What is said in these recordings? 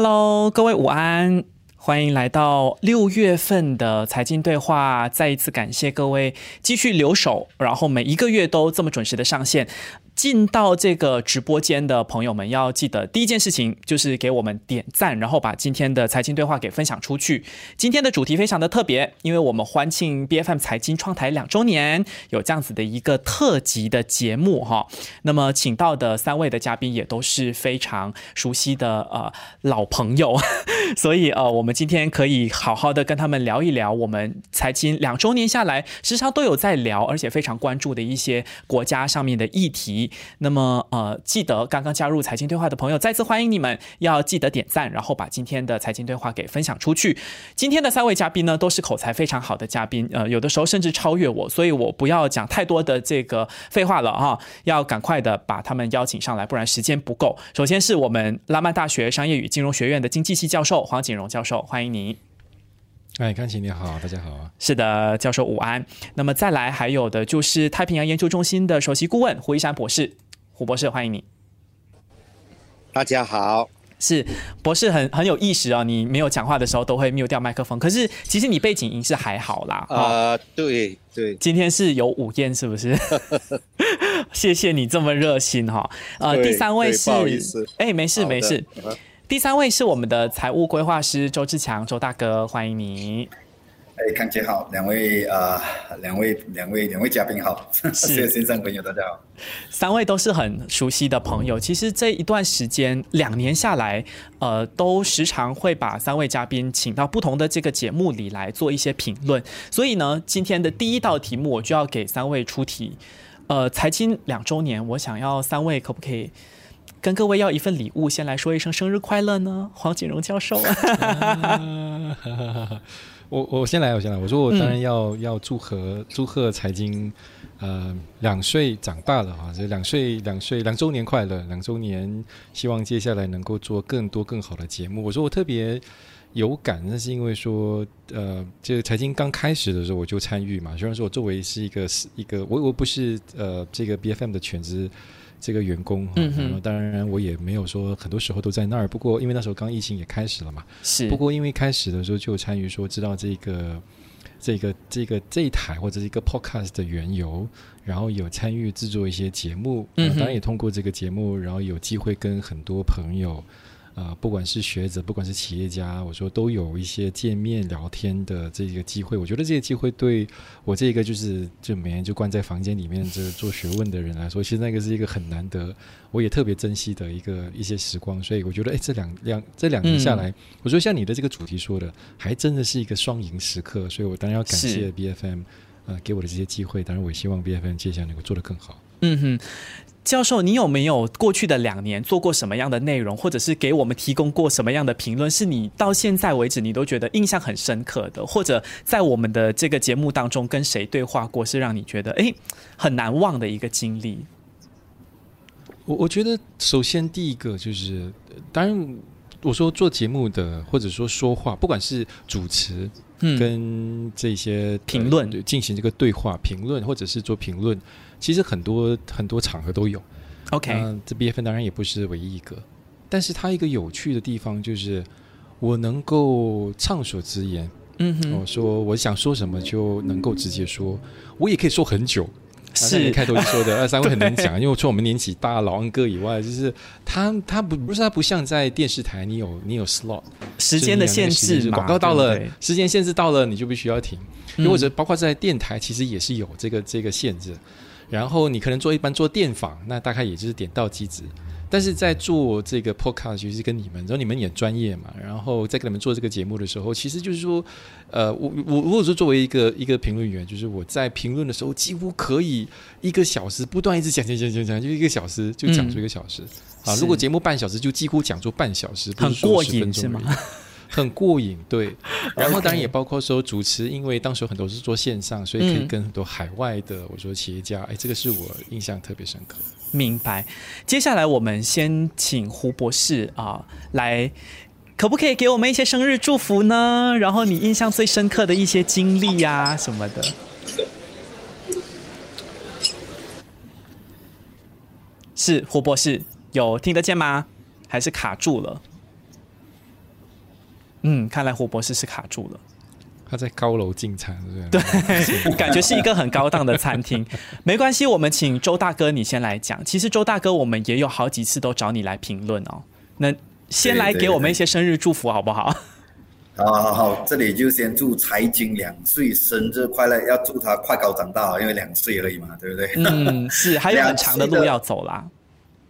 Hello，各位午安，欢迎来到六月份的财经对话。再一次感谢各位继续留守，然后每一个月都这么准时的上线。进到这个直播间的朋友们，要记得第一件事情就是给我们点赞，然后把今天的财经对话给分享出去。今天的主题非常的特别，因为我们欢庆 B F M 财经创台两周年，有这样子的一个特辑的节目哈。那么请到的三位的嘉宾也都是非常熟悉的呃老朋友，所以呃我们今天可以好好的跟他们聊一聊我们财经两周年下来时常都有在聊，而且非常关注的一些国家上面的议题。那么，呃，记得刚刚加入财经对话的朋友，再次欢迎你们，要记得点赞，然后把今天的财经对话给分享出去。今天的三位嘉宾呢，都是口才非常好的嘉宾，呃，有的时候甚至超越我，所以我不要讲太多的这个废话了哈，要赶快的把他们邀请上来，不然时间不够。首先是我们拉曼大学商业与金融学院的经济系教授黄景荣教授，欢迎你。哎，康琪你好，大家好啊！是的，教授午安。那么再来还有的就是太平洋研究中心的首席顾问胡一山博士，胡博士欢迎你。大家好，是博士很很有意识啊，你没有讲话的时候都会 mute 掉麦克风，可是其实你背景音是还好啦。啊，对对，今天是有午宴是不是？谢谢你这么热心哈。呃，第三位是，哎，没事没事。第三位是我们的财务规划师周志强，周大哥，欢迎你。哎，康姐好，两位啊，两位两位两位嘉宾好，是线上朋友大家好。三位都是很熟悉的朋友，其实这一段时间两年下来，呃，都时常会把三位嘉宾请到不同的这个节目里来做一些评论。所以呢，今天的第一道题目我就要给三位出题。呃，财经两周年，我想要三位可不可以？跟各位要一份礼物，先来说一声生日快乐呢，黄锦荣教授。啊 我我先来，我先来。我说我当然要要祝贺祝贺财经，呃，两岁长大了哈，这两岁两岁两周年快乐，两周年，希望接下来能够做更多更好的节目。我说我特别有感，那是因为说，呃，这个财经刚开始的时候我就参与嘛，虽然说我作为是一个是一个我我不是呃这个 B F M 的全职。这个员工，嗯当然我也没有说很多时候都在那儿。不过因为那时候刚疫情也开始了嘛，是。不过因为开始的时候就参与，说知道这个这个这个这一台或者一个 podcast 的缘由，然后有参与制作一些节目，嗯，当然也通过这个节目，然后有机会跟很多朋友。啊，不管是学者，不管是企业家，我说都有一些见面聊天的这个机会。我觉得这些机会对我这个就是就每天就关在房间里面这做学问的人来说，其实那个是一个很难得，我也特别珍惜的一个一些时光。所以我觉得，哎，这两两这两年下来，我说像你的这个主题说的，还真的是一个双赢时刻。所以我当然要感谢 B F M，呃，给我的这些机会。当然，我也希望 B F M 接下来能够做得更好。嗯哼。教授，你有没有过去的两年做过什么样的内容，或者是给我们提供过什么样的评论，是你到现在为止你都觉得印象很深刻的，或者在我们的这个节目当中跟谁对话过，是让你觉得哎很难忘的一个经历？我我觉得首先第一个就是，当然我说做节目的或者说说话，不管是主持，嗯，跟这些评论。进行这个对话评论，或者是做评论。其实很多很多场合都有，OK，这 B F 当然也不是唯一一个，但是它一个有趣的地方就是我能够畅所直言，嗯哼，我说我想说什么就能够直接说，我也可以说很久，是。开头就说的 二三位很难讲，因为除了我们年纪大老安哥以外，就是他他不不是他不像在电视台，你有你有 slot 时间的限制，广告到了时间限制到了你就必须要停，或者包括在电台其实也是有这个这个限制。然后你可能做一般做电访，那大概也就是点到即止。但是在做这个 podcast，其实跟你们，然后你们也专业嘛，然后在跟你们做这个节目的时候，其实就是说，呃，我我如果说作为一个一个评论员，就是我在评论的时候，几乎可以一个小时不断一直讲讲讲讲讲，就一个小时就讲出一个小时。啊，如果节目半小时，就几乎讲出半小时，很过瘾是吗？很过瘾，对。然后当然也包括说主持，因为当时很多是做线上，所以可以跟很多海外的我说企业家，哎，这个是我印象特别深刻。明白。接下来我们先请胡博士啊来，可不可以给我们一些生日祝福呢？然后你印象最深刻的一些经历呀什么的。是胡博士，有听得见吗？还是卡住了？嗯，看来胡博士是卡住了。他在高楼进餐，对对？感觉是一个很高档的餐厅。没关系，我们请周大哥你先来讲。其实周大哥，我们也有好几次都找你来评论哦。那先来给我们一些生日祝福好不好？好好好，这里就先祝财经两岁生日快乐，要祝他快高长大，因为两岁而已嘛，对不对？嗯，是，还有很长的路要走啦。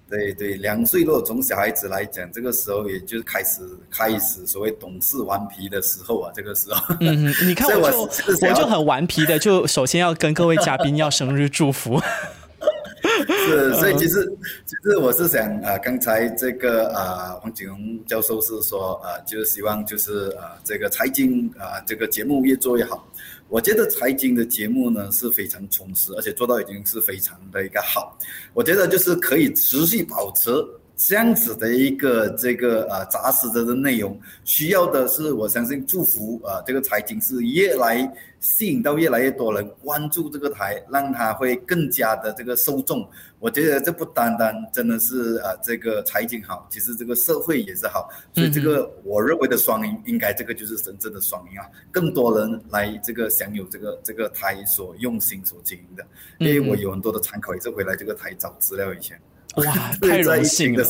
对对，两岁如果从小孩子来讲，这个时候也就是开始开始所谓懂事顽皮的时候啊，这个时候。嗯，你看我就我就很顽皮的，就首先要跟各位嘉宾要生日祝福。是，所以其实其实我是想啊，刚才这个啊，黄景荣教授是说啊，就是希望就是啊，这个财经啊，这个节目越做越好。我觉得财经的节目呢是非常充实，而且做到已经是非常的一个好。我觉得就是可以持续保持。这样子的一个这个呃扎实的的内容，需要的是我相信祝福啊，这个财经是越来吸引到越来越多人关注这个台，让它会更加的这个受众。我觉得这不单单真的是啊这个财经好，其实这个社会也是好，所以这个我认为的双赢，应该这个就是真正的双赢啊，更多人来这个享有这个这个台所用心所经营的，因为我有很多的参考也是回来这个台找资料以前。哇，太荣幸了。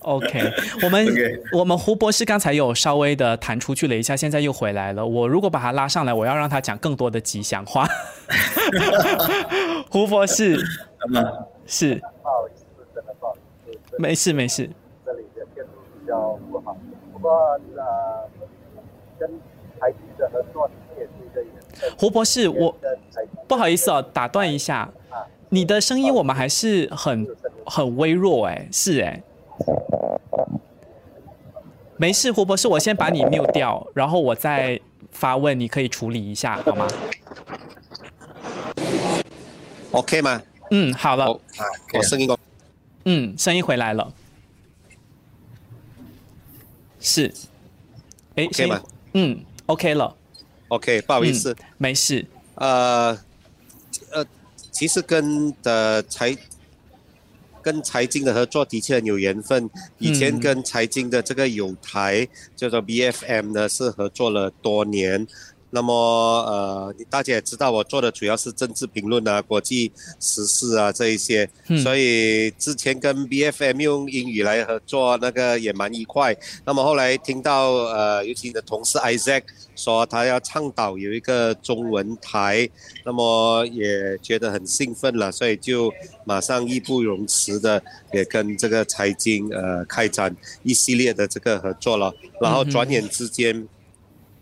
OK，我们我们胡博士刚才有稍微的弹出去了一下，现在又回来了。我如果把他拉上来，我要让他讲更多的吉祥话。胡博士，是，不好意思，真的不好意思，没事没事。这里的电路比较不好，不过呃，跟台积的合作也是一个。胡博士，我不好意思哦，打断一下。你的声音我们还是很很微弱哎，是哎，没事，胡博士，我先把你 mute 掉，然后我再发问，你可以处理一下好吗？OK 吗？嗯，好了，我声音够，嗯，声音回来了，是，哎，OK 吗？嗯，OK 了，OK，不好意思，没事，呃。其实跟的财跟财经的合作的确很有缘分。以前跟财经的这个有台叫做 B F M 呢，是合作了多年。那么呃，大家也知道，我做的主要是政治评论啊、国际时事啊这一些，所以之前跟 B F M 用英语来合作，那个也蛮愉快。那么后来听到呃，尤其你的同事 Isaac 说他要倡导有一个中文台，那么也觉得很兴奋了，所以就马上义不容辞的也跟这个财经呃开展一系列的这个合作了，然后转眼之间。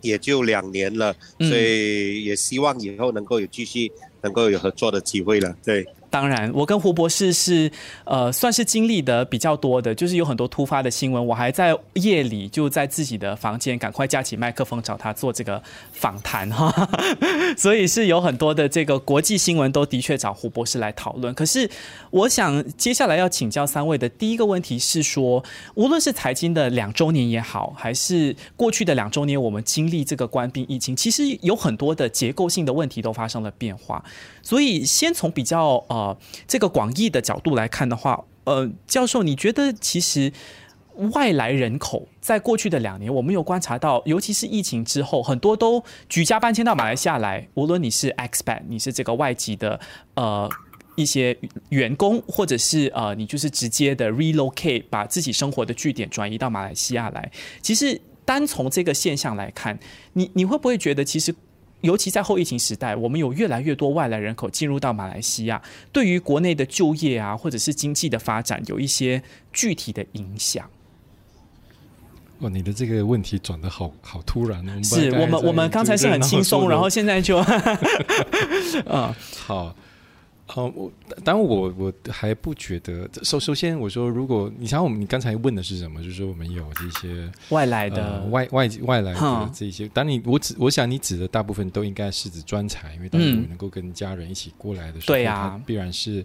也就两年了，所以也希望以后能够有继续能够有合作的机会了。对。当然，我跟胡博士是呃，算是经历的比较多的，就是有很多突发的新闻，我还在夜里就在自己的房间赶快架起麦克风找他做这个访谈哈，所以是有很多的这个国际新闻都的确找胡博士来讨论。可是我想接下来要请教三位的第一个问题是说，无论是财经的两周年也好，还是过去的两周年，我们经历这个官兵疫情，其实有很多的结构性的问题都发生了变化。所以先从比较呃。呃，这个广义的角度来看的话，呃，教授，你觉得其实外来人口在过去的两年，我们有观察到，尤其是疫情之后，很多都举家搬迁到马来西亚来。无论你是 expat，你是这个外籍的呃一些员工，或者是呃你就是直接的 relocate，把自己生活的据点转移到马来西亚来。其实单从这个现象来看，你你会不会觉得其实？尤其在后疫情时代，我们有越来越多外来人口进入到马来西亚，对于国内的就业啊，或者是经济的发展，有一些具体的影响。哇，你的这个问题转的好好突然哦！是我们我们刚才是很轻松，然后现在就，嗯，好。哦，我当然我我还不觉得。首首先，我说，如果你想我们，你刚才问的是什么？就是说，我们有这些外来的外外外来的这些。当你我指，我想你指的大部分都应该是指专才，因为当你能够跟家人一起过来的时候，对呀，必然是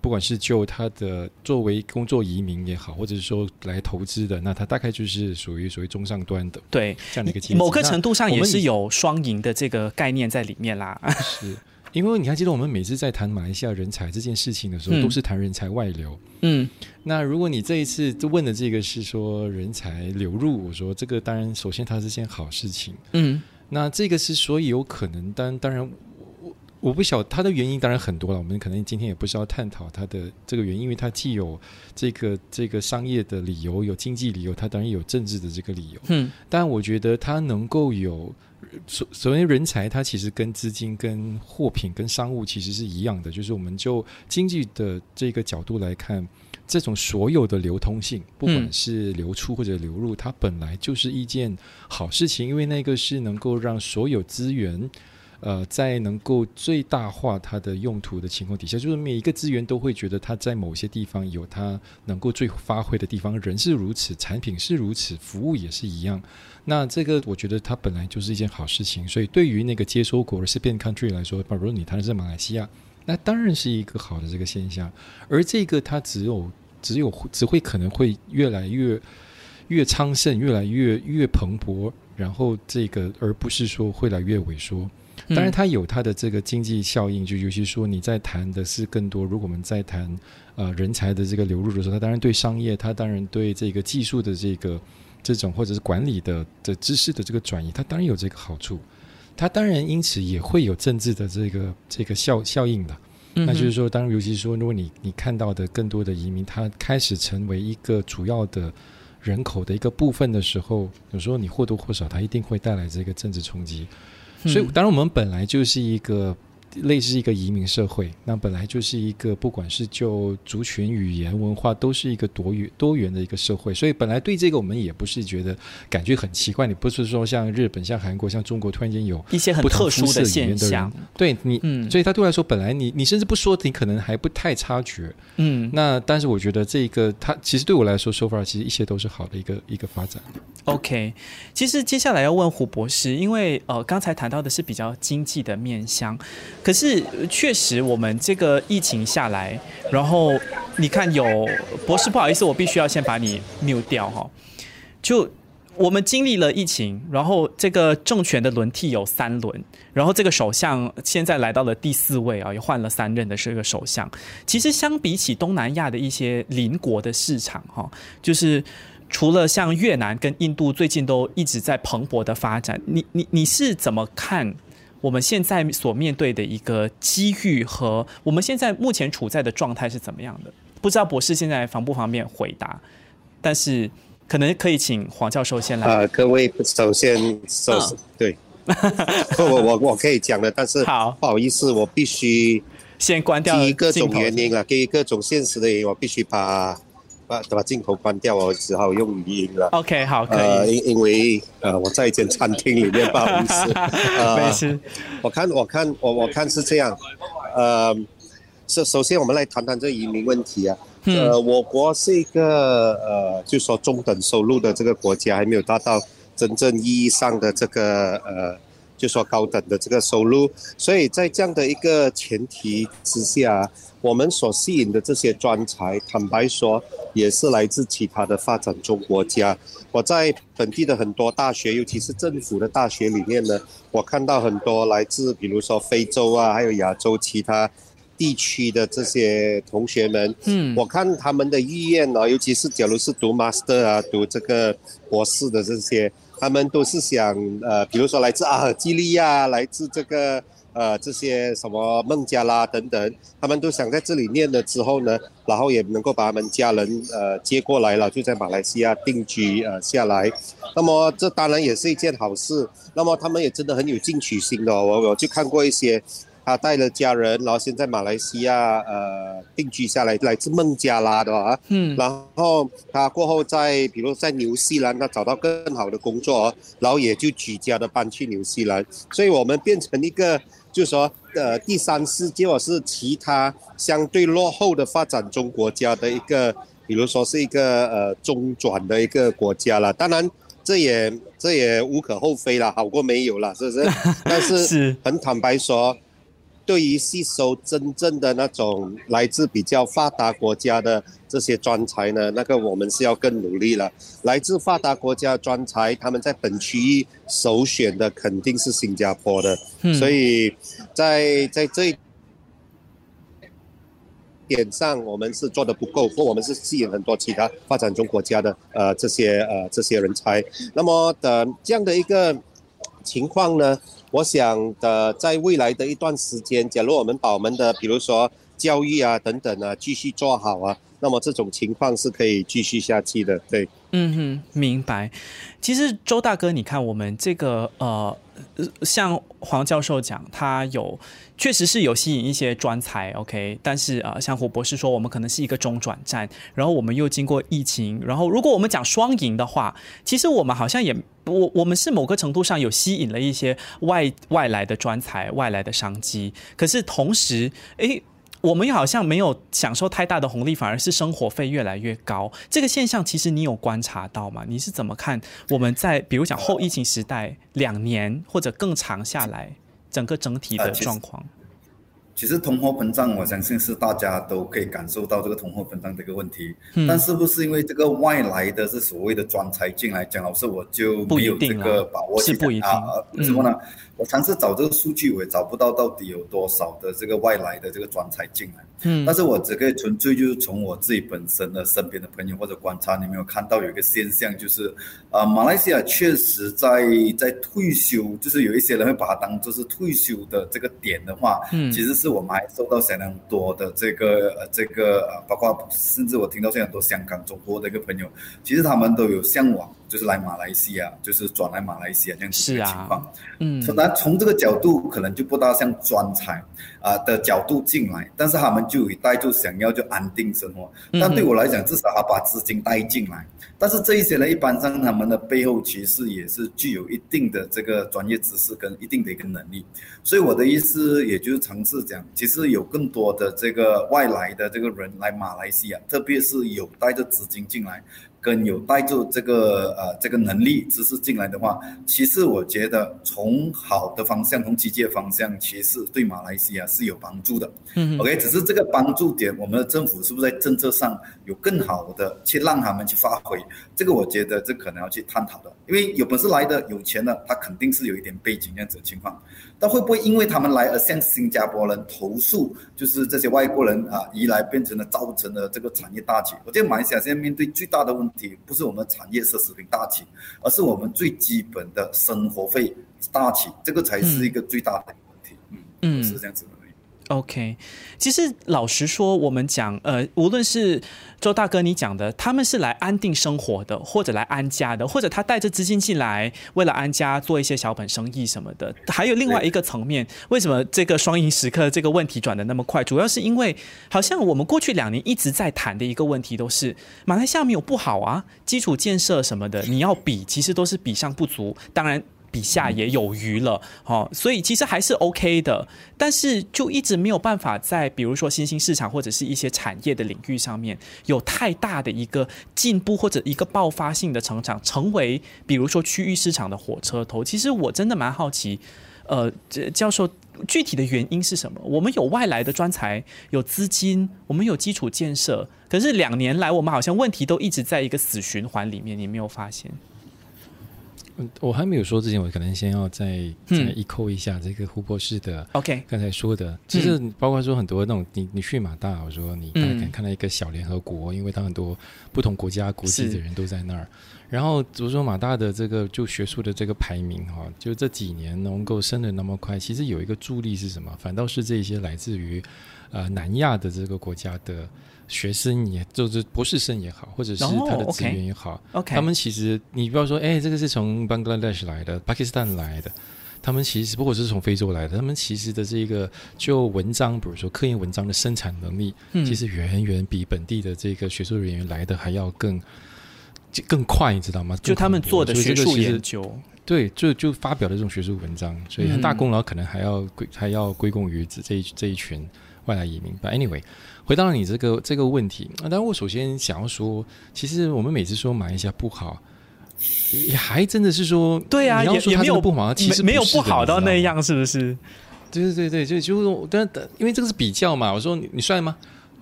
不管是就他的作为工作移民也好，或者是说来投资的，那他大概就是属于属于中上端的，对这样的一个某个程度上也是有双赢的这个概念在里面啦。是。因为你还记得我们每次在谈马来西亚人才这件事情的时候，嗯都是谈人才外流。嗯那如果你这一次就问的这个是说人才流入，我说这个当然首先它是件好事情。嗯那这个是所以有可能，当当然我我我不晓它的原因当然很多了，我们可能今天也不是要探讨它的这个原因，因为它既有这个这个商业的理由，有经济理由，它当然有政治的这个理由。嗯但我觉得它能够有所所谓人才，它其实跟资金、跟货品、跟商务其实是一样的，就是我们就经济的这个角度来看，这种所有的流通性，不管是流出或者流入，它本来就是一件好事情，因为那个是能够让所有资源。呃，在能够最大化它的用途的情况底下，就是每一个资源都会觉得它在某些地方有它能够最发挥的地方，人是如此，产品是如此，服务也是一样。那这个我觉得它本来就是一件好事情，所以对于那个接收国 recipient country 来说，比如你谈的是马来西亚，那当然是一个好的这个现象。而这个它只有只有只会可能会越来越越昌盛，越来越越蓬勃，然后这个而不是说会来越萎缩。当然，它有它的这个经济效应，就尤其说你在谈的是更多。如果我们在谈呃人才的这个流入的时候，它当然对商业，它当然对这个技术的这个这种或者是管理的的知识的这个转移，它当然有这个好处。它当然因此也会有政治的这个这个效效应的。嗯那就是说，当然，尤其是说，如果你你看到的更多的移民，他开始成为一个主要的人口的一个部分的时候，有时候你或多或少，它一定会带来这个政治冲击。所以，嗯。当然，我们本来就是一个类似一个移民社会，那本来就是一个不管是就族群、语言、文化，都是一个多元多元的一个社会。所以，本来对这个我们也不是觉得感觉很奇怪。你不是说像日本、像韩国、像中国突然间有一些很特殊的现象，对你，嗯所以他对我来说，本来你你甚至不说，你可能还不太察觉。嗯那但是我觉得这个他其实对我来说，so far 其实一切都是好的一个一个发展。OK，其实接下来要问胡博士，因为呃刚才谈到的是比较经济的面向，可是确实我们这个疫情下来，然后你看有博士，不好意思，我必须要先把你 mute 掉哈，就。我们经历了疫情，然后这个政权的轮替有三轮，然后这个首相现在来到了第四位啊，也换了三任的这个首相。其实相比起东南亚的一些邻国的市场哈，就是除了像越南跟印度最近都一直在蓬勃的发展，你你你是怎么看我们现在所面对的一个机遇和我们现在目前处在的状态是怎么样的？不知道博士现在方不方便回答，但是可能可以请黄教授先来。呃，各位，首先，首、嗯对，我我我可以讲的，但是好不好意思，我必须先关掉基于各种原因啊，基于各种现实的原因，我必须把把把镜头关掉，我只好用语音了。OK，好，可呃，以，因因为呃，我在一间餐厅里面，不好意思。呃没事。我看，我看，我我看是这样，呃，首首先我们来谈谈这移民问题啊。嗯呃，我国是一个呃，就说中等收入的这个国家，还没有达到真正意义上的这个呃，就说高等的这个收入，所以在这样的一个前提之下，我们所吸引的这些专才，坦白说，也是来自其他的发展中国家。我在本地的很多大学，尤其是政府的大学里面呢，我看到很多来自比如说非洲啊，还有亚洲其他地区的这些同学们，嗯我看他们的意愿呢，尤其是假如是读 master 啊，读这个博士的这些，他们都是想呃，比如说来自阿尔及利亚，来自这个呃这些什么孟加拉等等，他们都想在这里念了之后呢，然后也能够把他们家人呃接过来了，就在马来西亚定居呃下来。那么这当然也是一件好事。那么他们也真的很有进取心的、我我就看过一些。他带了家人，然后先在马来西亚呃定居下来，来自孟加拉的啊，嗯然后他过后在比如在纽西兰，他找到更好的工作，然后也就举家的搬去纽西兰，所以我们变成一个就是说呃第三世界或是其他相对落后的发展中国家的一个，比如说是一个呃中转的一个国家了，当然。这也这也无可厚非了，好过没有了，是不是？但是是很坦白说，对于吸收真正的那种来自比较发达国家的这些专才呢，那个我们是要更努力了。来自发达国家专才，他们在本区域首选的肯定是新加坡的，所以在在这一点上，我们是做的不够，或我们是吸引很多其他发展中国家的呃这些呃这些人才。那么的这样的一个情况呢？我想的，在未来的一段时间，假如我们把我们的，比如说教育啊等等啊，继续做好啊，那么这种情况是可以继续下去的。对，嗯哼，明白。其实周大哥，你看我们这个呃，像黄教授讲，他有确实是有吸引一些专才，OK。但是啊，像胡博士说，我们可能是一个中转站，然后我们又经过疫情，然后如果我们讲双赢的话，其实我们好像也。我我们是某个程度上有吸引了一些外外来的专才、外来的商机，可是同时，诶，我们好像没有享受太大的红利，反而是生活费越来越高。这个现象其实你有观察到吗？你是怎么看？我们在比如讲后疫情时代两年或者更长下来，整个整体的状况。其实通货膨胀，我相信是大家都可以感受到这个通货膨胀的一个问题。但是不是因为这个外来的是所谓的专才进来讲，老师我就没有这个把握去讲啊？为什么呢？我尝试找这个数据，我也找不到到底有多少的这个外来的这个专才进来。嗯，但是我只可以纯粹就是从我自己本身的身边的朋友或者观察，你没有看到有一个现象，就是啊，马来西亚确实在在退休，就是有一些人会把它当做是退休的这个点的话，嗯，其实是我们还受到相当多的这个呃这个呃，包括甚至我听到现在很多香港、中国的一个朋友，其实他们都有向往。就是来马来西亚，就是转来马来西亚这样子的情况。嗯，那从这个角度，可能就不大像专才啊的角度进来，但是他们就一带就想要就安定生活。但对我来讲，至少他把资金带进来。但是这一些呢，一般上他们的背后其实也是具有一定的这个专业知识跟一定的一个能力。所以我的意思，也就是尝试讲，其实有更多的这个外来的这个人来马来西亚，特别是有带着资金进来。跟有带着这个呃这个能力知识进来的话，其实我觉得从好的方向，从积极的方向，其实对马来西亚是有帮助的。嗯，OK，只是这个帮助点，我们的政府是不是在政策上有更好的去让他们去发挥？这个我觉得这可能要去探讨的。因为有本事来的、有钱的，他肯定是有一点背景这样子的情况。但会不会因为他们来而向新加坡人投诉，就是这些外国人啊移来变成了造成了这个产业大起？我觉得马来西亚现在面对最大的问题，不是我们产业奢侈品大起，而是我们最基本的生活费大起，这个才是一个最大的问题。嗯嗯，是这样子的。OK，其实老实说，我们讲，呃，无论是周大哥你讲的，他们是来安定生活的，或者来安家的，或者他带着资金进来，为了安家做一些小本生意什么的。还有另外一个层面，为什么这个双赢时刻这个问题转的那么快？主要是因为好像我们过去两年一直在谈的一个问题，都是马来西亚没有不好啊，基础建设什么的，你要比，其实都是比上不足。当然。比下也有余了，好，所以其实还是 OK 的，但是就一直没有办法在比如说新兴市场或者是一些产业的领域上面有太大的一个进步或者一个爆发性的成长，成为比如说区域市场的火车头。其实我真的蛮好奇，呃，教授具体的原因是什么？我们有外来的专才，有资金，我们有基础建设，可是两年来我们好像问题都一直在一个死循环里面，你没有发现？嗯，我还没有说之前，我可能先要再再一扣一下这个胡博士的。OK，刚才说的，其实包括说很多那种你你去马大，我说你大概看到一个小联合国，因为它很多不同国家国籍的人都在那儿。然后比如说马大的这个就学术的这个排名哈，就这几年能够升的那么快，其实有一个助力是什么？反倒是这些来自于呃南亚的这个国家的。学生也就是博士生也好，或者是他的资源也好，他们其实你不要说，哎，这个是从 Bangladesh 来的，巴基斯坦来的，他们其实不过是从非洲来的，他们其实的这个就文章，比如说科研文章的生产能力，其实远远比本地的这个学术人员来的还要更更快，你知道吗？就他们做的学术研究，对，就就发表的这种学术文章，所以很大功劳可能还要归还要归功于这这这一群外来移民。But anyway。回到你这个这个问题，那当然我首先想要说，其实我们每次说马来西亚不好，也还真的是说，对啊，也也没有不好，其实没有不好到那样，是不是？对对对对，就就但因为这个是比较嘛，我说你你帅吗？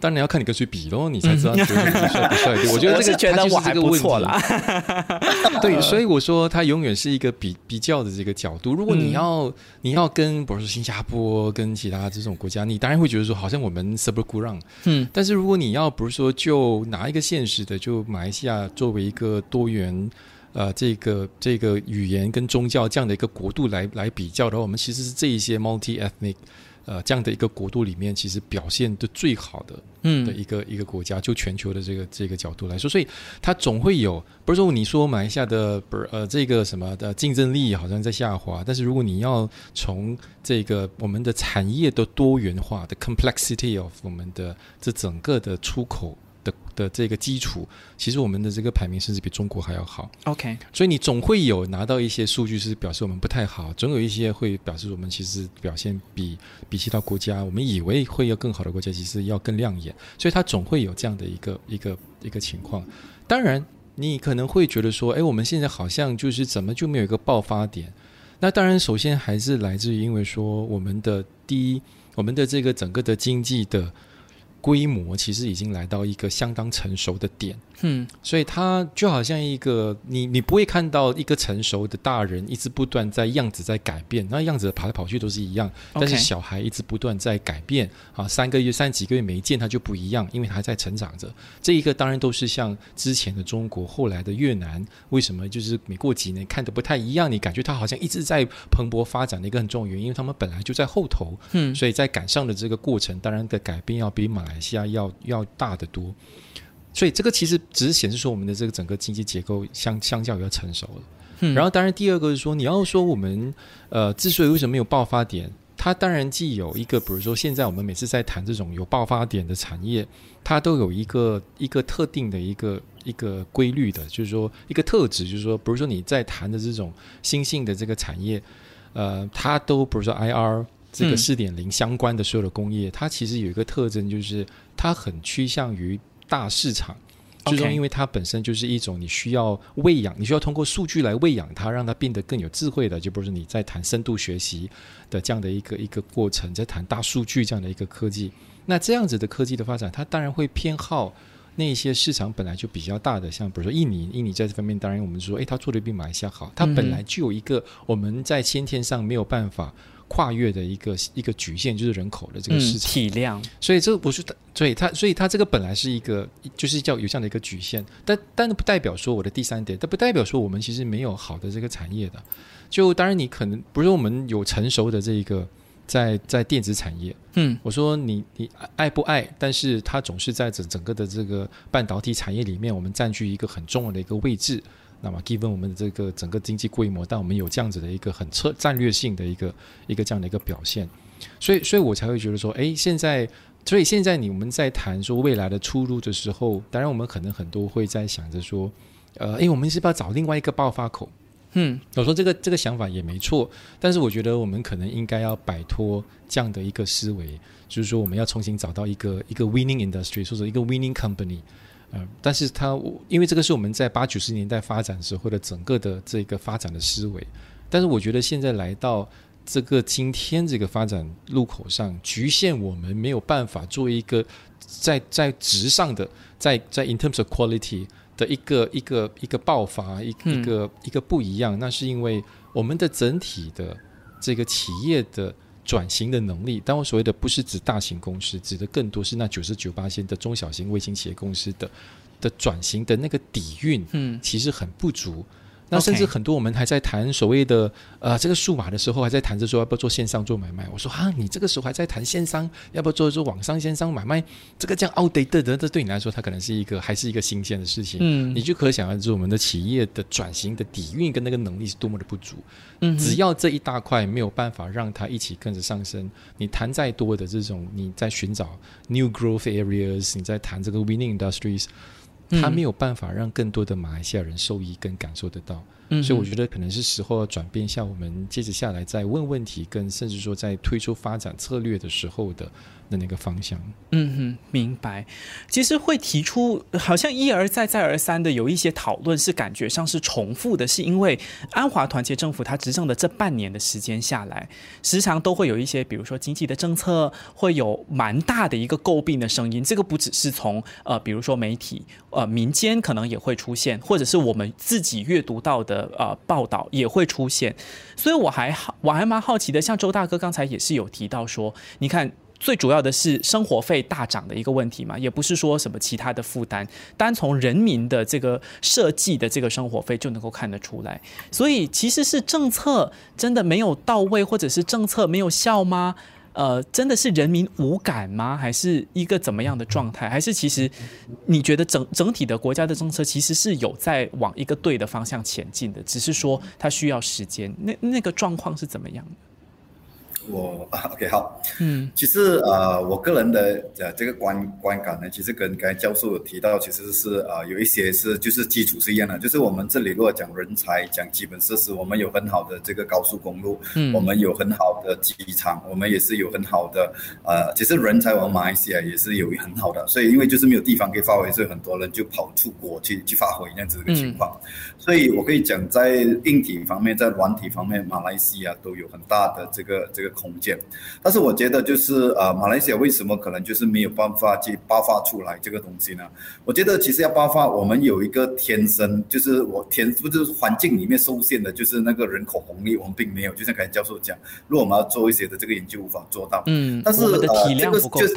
当然要看你跟谁比喽，你才知道你帅不帅。我觉得这个觉得我还不错啦。对，所以我说他永远是一个比比较的这个角度。如果你要你要跟比如说新加坡跟其他这种国家，你当然会觉得说好像我们 super g r o u n 嗯。但是如果你要不是说就拿一个现实的，就马来西亚作为一个多元呃这个这个语言跟宗教这样的一个国度来来比较的话，我们其实是这一些 multi ethnic。呃，这样的一个国度里面，其实表现的最好的，嗯，的一个一个国家，就全球的这个这个角度来说，所以它总会有，不是说你说马来西亚的不是呃这个什么的竞争力好像在下滑，但是如果你要从这个我们的产业的多元化的 complexity of 我们的这整个的出口。的的这个基础，其实我们的这个排名甚至比中国还要好。OK，所以你总会有拿到一些数据是表示我们不太好，总有一些会表示我们其实表现比比其他国家，我们以为会有更好的国家，其实要更亮眼。所以它总会有这样的一个一个一个情况。当然，你可能会觉得说，哎，我们现在好像就是怎么就没有一个爆发点？那当然，首先还是来自于因为说我们的第一，我们的这个整个的经济的。规模其实已经来到一个相当成熟的点。嗯，所以他就好像一个你，你不会看到一个成熟的大人一直不断在样子在改变，那样子跑来跑去都是一样。但是小孩一直不断在改变啊，三个月、三几个月没见他就不一样，因为他还在成长着。这一个当然都是像之前的中国，后来的越南，为什么就是每过几年看的不太一样？你感觉他好像一直在蓬勃发展的一个很重要原因，因为他们本来就在后头。嗯，所以在赶上的这个过程，当然的改变要比马来西亚要要大得多。所以这个其实只是显示说我们的这个整个经济结构相相较要成熟了。嗯，然后当然第二个是说你要说我们呃之所以为什么没有爆发点，它当然既有一个比如说现在我们每次在谈这种有爆发点的产业，它都有一个一个特定的一个一个规律的，就是说一个特质，就是说比如说你在谈的这种新兴的这个产业，呃，它都比如说 IR 这个四点零相关的所有的工业，它其实有一个特征，就是它很趋向于。大市场，最终因为它本身就是一种你需要喂养，你需要通过数据来喂养它，让它变得更有智慧的，就不是你在谈深度学习的这样的一个一个过程，在谈大数据这样的一个科技。那这样子的科技的发展，它当然会偏好那些市场本来就比较大的，像比如说印尼，印尼在这方面当然我们说，诶，它做的比马来西亚好，它本来就有一个我们在先天上没有办法。跨越的一个一个局限就是人口的这个市场体量，所以这个不是所以它所以它这个本来是一个就是叫有这样的一个局限，但但不代表说我的第三点，但不代表说我们其实没有好的这个产业的。就当然你可能不是我们有成熟的这一个在在电子产业，嗯，我说你你爱不爱，但是它总是在整整个的这个半导体产业里面，我们占据一个很重要的一个位置。那么，given 我们的这个整个经济规模，但我们有这样子的一个很策战略性的一个一个这样的一个表现，所以，所以我才会觉得说，哎，现在，所以现在你我们在谈说未来的出路的时候，当然我们可能很多会在想着说，呃，哎，我们是不是要找另外一个爆发口？嗯，我说这个这个想法也没错，但是我觉得我们可能应该要摆脱这样的一个思维，就是说我们要重新找到一个一个 winning industry，或者一个 winning company。嗯，但是它因为这个是我们在八九十年代发展时候的整个的这个发展的思维，但是我觉得现在来到这个今天这个发展路口上，局限我们没有办法做一个在在值上的，在在 in terms of quality 的一个一个一个爆发，一一个一个不一样，那是因为我们的整体的这个企业的。转型的能力，但我所谓的不是指大型公司，指的更多是那九十九八线的中小型微型企业公司的的转型的那个底蕴，嗯，其实很不足。那甚至很多我们还在谈所谓的呃这个数码的时候，还在谈着说要不要做线上做买卖。我说啊，你这个时候还在谈线上，要不要做做网上线上买卖？这个这样 outdated 的，这对你来说，它可能是一个还是一个新鲜的事情。嗯，你就可想而知，我们的企业的转型的底蕴跟那个能力是多么的不足。嗯，只要这一大块没有办法让它一起跟着上升，你谈再多的这种你在寻找 new growth areas，你在谈这个 winning industries。他没有办法让更多的马来西亚人受益跟感受得到，嗯所以我觉得可能是时候要转变一下，我们接着下来在问问题，跟甚至说在推出发展策略的时候的的那个方向。嗯哼，明白。其实会提出好像一而再再而三的有一些讨论，是感觉上是重复的，是因为安华团结政府他执政的这半年的时间下来，时常都会有一些，比如说经济的政策会有蛮大的一个诟病的声音。这个不只是从呃，比如说媒体呃民间可能也会出现，或者是我们自己阅读到的呃报道也会出现。所以我还好，我还蛮好奇的。像周大哥刚才也是有提到说，你看。最主要的是生活费大涨的一个问题嘛，也不是说什么其他的负担，单从人民的这个设计的这个生活费就能够看得出来。所以其实是政策真的没有到位，或者是政策没有效吗？呃，真的是人民无感吗？还是一个怎么样的状态？还是其实你觉得整整体的国家的政策其实是有在往一个对的方向前进的，只是说它需要时间。那那个状况是怎么样的？我啊，OK，好，嗯。其实呃，我个人的呃这个观观感呢，其实跟刚才教授有提到，其实是呃有一些是就是基础是一样的，就是我们这里如果讲人才、讲基本设施，我们有很好的这个高速公路，嗯。我们有很好的机场，我们也是有很好的呃，其实人才往马来西亚也是有很好的，所以因为就是没有地方可以发挥，所以很多人就跑出国去去发挥这样子的情况。所以我可以讲，在硬体方面，在软体方面，马来西亚都有很大的这个这个空间。但是我觉得，就是呃，马来西亚为什么可能就是没有办法去爆发出来这个东西呢？我觉得其实要爆发，我们有一个天生就是我天不就是环境里面受限的，就是那个人口红利，我们并没有。就像刚才教授讲，如果我们要做一些的这个研究，无法做到。嗯，但是我们的呃体量这个就是。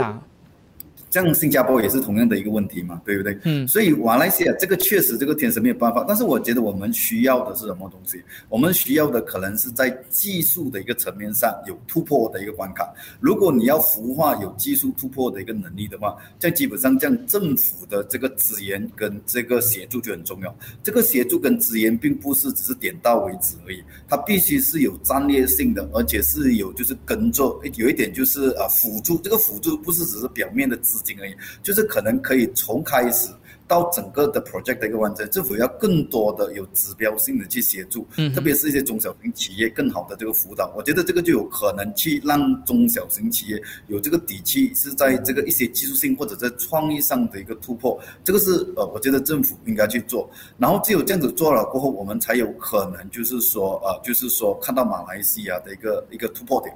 像新加坡也是同样的一个问题嘛，对不对？嗯所以马来西亚这个确实这个天生没有办法，但是我觉得我们需要的是什么东西？我们需要的可能是在技术的一个层面上有突破的一个关卡。如果你要孵化有技术突破的一个能力的话，在基本上这样政府的这个资源跟这个协助就很重要。这个协助跟资源并不是只是点到为止而已，它必须是有战略性的，而且是有就是跟着有一点就是啊辅助，这个辅助不是只是表面的资金而已，就是可能可以从开始。到整个的 project 的一个完成，政府要更多的有指标性的去协助，嗯特别是一些中小型企业更好的这个辅导，我觉得这个就有可能去让中小型企业有这个底气，是在这个一些技术性或者在创意上的一个突破，这个是呃，我觉得政府应该去做，然后只有这样子做了过后，我们才有可能就是说呃，就是说看到马来西亚的一个一个突破点。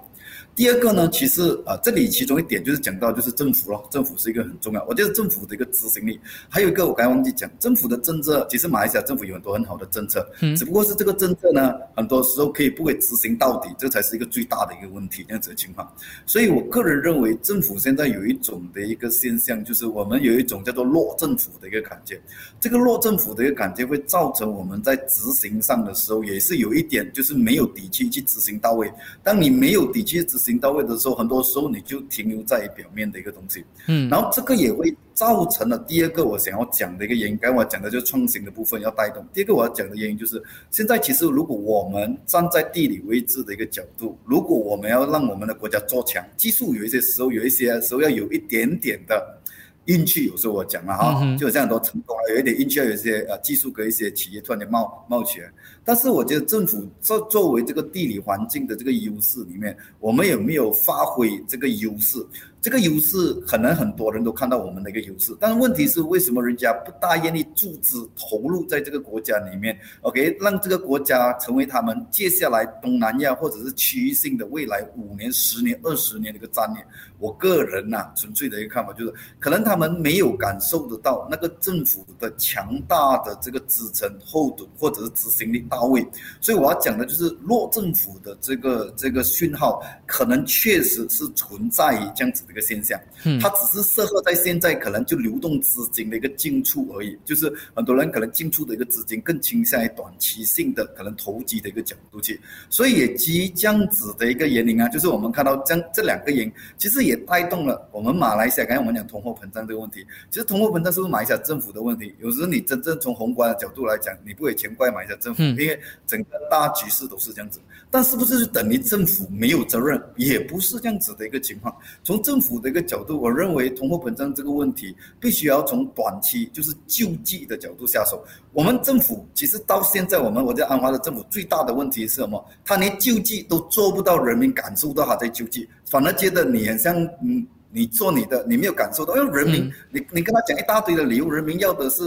第二个呢，其实啊、呃，这里其中一点就是讲到就是政府咯，政府是一个很重要。我觉得政府的一个执行力，还有一个我刚才忘记讲，政府的政策，其实马来西亚政府有很多很好的政策，嗯只不过是这个政策呢，很多时候可以不会执行到底，这才是一个最大的一个问题，这样子的情况。所以我个人认为，政府现在有一种的一个现象，就是我们有一种叫做弱政府的一个感觉。这个弱政府的一个感觉会造成我们在执行上的时候，也是有一点就是没有底气去执行到位。当你没有底气执行到位的时候，很多时候你就停留在表面的一个东西。嗯然后这个也会造成了第二个我想要讲的一个原因，刚才我讲的就是创新的部分要带动。第二个我要讲的原因就是，现在其实如果我们站在地理位置的一个角度，如果我们要让我们的国家做强，技术有一些时候有一些时候要有一点点的。运气有时候我讲了哈，嗯就有这样很多成功啊，有一点运气，有一些呃技术跟一些企业突然间冒冒起来。但是我觉得政府作作为这个地理环境的这个优势里面，我们有没有发挥这个优势？这个优势可能很多人都看到我们的一个优势，但是问题是为什么人家不大愿意注资投入在这个国家里面？OK，让这个国家成为他们接下来东南亚或者是区域性的未来五年、十年、二十年的一个战略。我个人呐、纯粹的一个看法就是，可能他们没有感受得到那个政府的强大的这个支撑后盾或者是执行力到位，所以我要讲的就是弱政府的这个这个讯号，可能确实是存在于这样子的一个现象。嗯它只是适合在现在可能就流动资金的一个进出而已，就是很多人可能进出的一个资金更倾向于短期性的可能投机的一个角度去，所以也基于这样子的一个原因啊，就是我们看到这样这两个原因，其实也带动了我们马来西亚，刚才我们讲通货膨胀胀这个问题。其实通货膨胀是不是马来西亚政府的问题？有时候你真正从宏观的角度来讲，你不会全怪马来西亚政府，因因为整个大局势都是这样子。但是不是等于政府没有责任？也不是这样子的一个情况。从政府的一个角度，我认为通货膨胀这个问题必须要从短期就是救济的角度下手。我们政府其实到现在，我们我在安华的政府最大的问题是什么？他连救济都做不到，人民感受到他在救济，反而觉得你很像嗯，你做你的，你没有感受到，因为人民，你你跟他讲一大堆的理由，人民要的是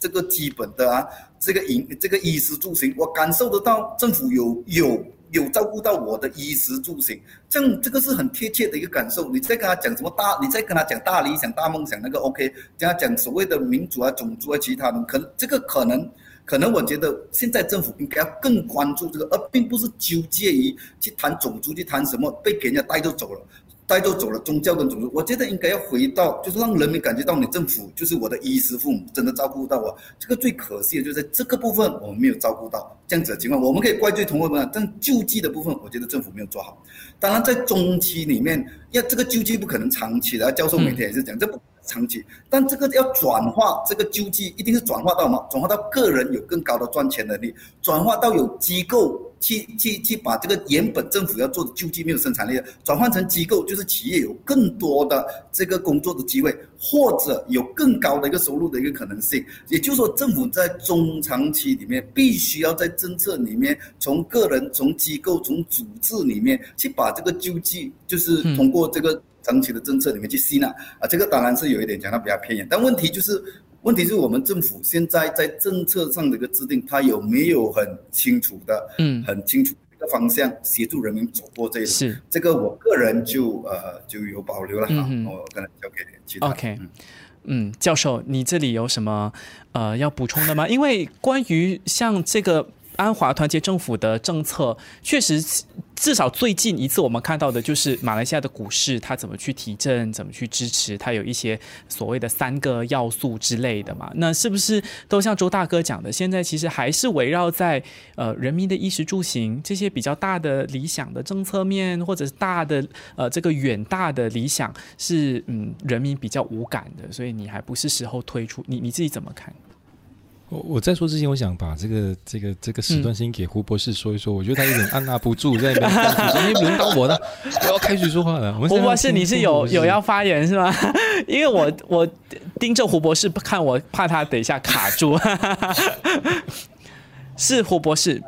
这个基本的啊，这个饮这个衣食住行，我感受得到政府有有。有照顾到我的衣食住行，这样这个是很贴切的一个感受。你再跟他讲什么大，你再跟他讲大理想、大梦想，那个 OK。跟他讲所谓的民主啊、种族啊、其他的，可这个可能，可能我觉得现在政府应该要更关注这个，而并不是纠结于去谈种族、去谈什么，被给人家带着走了。带都走了，宗教跟种族，我觉得应该要回到，就是让人民感觉到你政府就是我的衣食父母，真的照顾到我。这个最可惜的就是在这个部分我们没有照顾到，这样子的情况，我们可以怪罪同胞们但救济的部分，我觉得政府没有做好。当然，在中期里面，要这个救济不可能长期的，教授每天也是讲这不长期，但这个要转化这个救济，一定是转化到什么？转化到个人有更高的赚钱能力，转化到有机构。去去去把这个原本政府要做的救济没有生产力的转换成机构，就是企业有更多的这个工作的机会，或者有更高的一个收入的一个可能性。也就是说，政府在中长期里面必须要在政策里面，从个人、从机构、从组织里面去把这个救济，就是通过这个长期的政策里面去吸纳啊。这个当然是有一点讲到比较偏远，但问题就是。问题是我们政府现在在政策上的一个制定，它有没有很清楚的、嗯，很清楚一个方向，协助人民走过这一路？是这个，我个人就呃就有保留了哈。我可能交给其他。OK，嗯，教授，你这里有什么呃要补充的吗？因为关于像这个。安华团结政府的政策确实，至少最近一次我们看到的就是马来西亚的股市，它怎么去提振，怎么去支持，它有一些所谓的三个要素之类的嘛。那是不是都像周大哥讲的，现在其实还是围绕在呃人民的衣食住行这些比较大的理想的政策面，或者是大的呃这个远大的理想是嗯人民比较无感的，所以你还不是时候推出，你你自己怎么看？我我在说之前，我想把这个这个这个时段先给胡博士说一说。我觉得他有点按捺不住，在那边，因为轮到我了，我要开始说话了。胡博士，你是有有要发言是吗？因为我我盯着胡博士看，我怕他等一下卡住。是胡博士。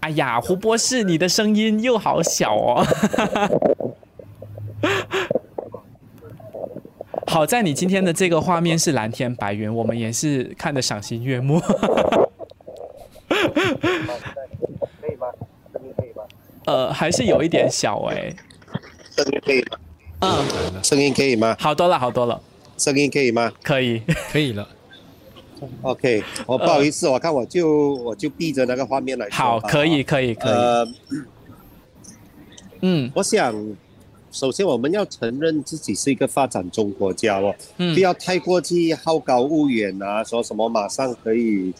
哎呀，胡博士，你的声音又好小哦。好在你今天的这个画面是蓝天白云，我们也是看得赏心悦目。可以吗？声音可以吗？呃，还是有一点小哎。声音可以吗？嗯，声音可以吗？好多了，好多了。声音可以吗？可以，可以了。OK，我不好意思，我看我就我就闭着那个画面来。好，可以，可以，可以。嗯，我想。首先，我们要承认自己是一个发展中国家哦，不要太过去好高骛远啊，说什么马上可以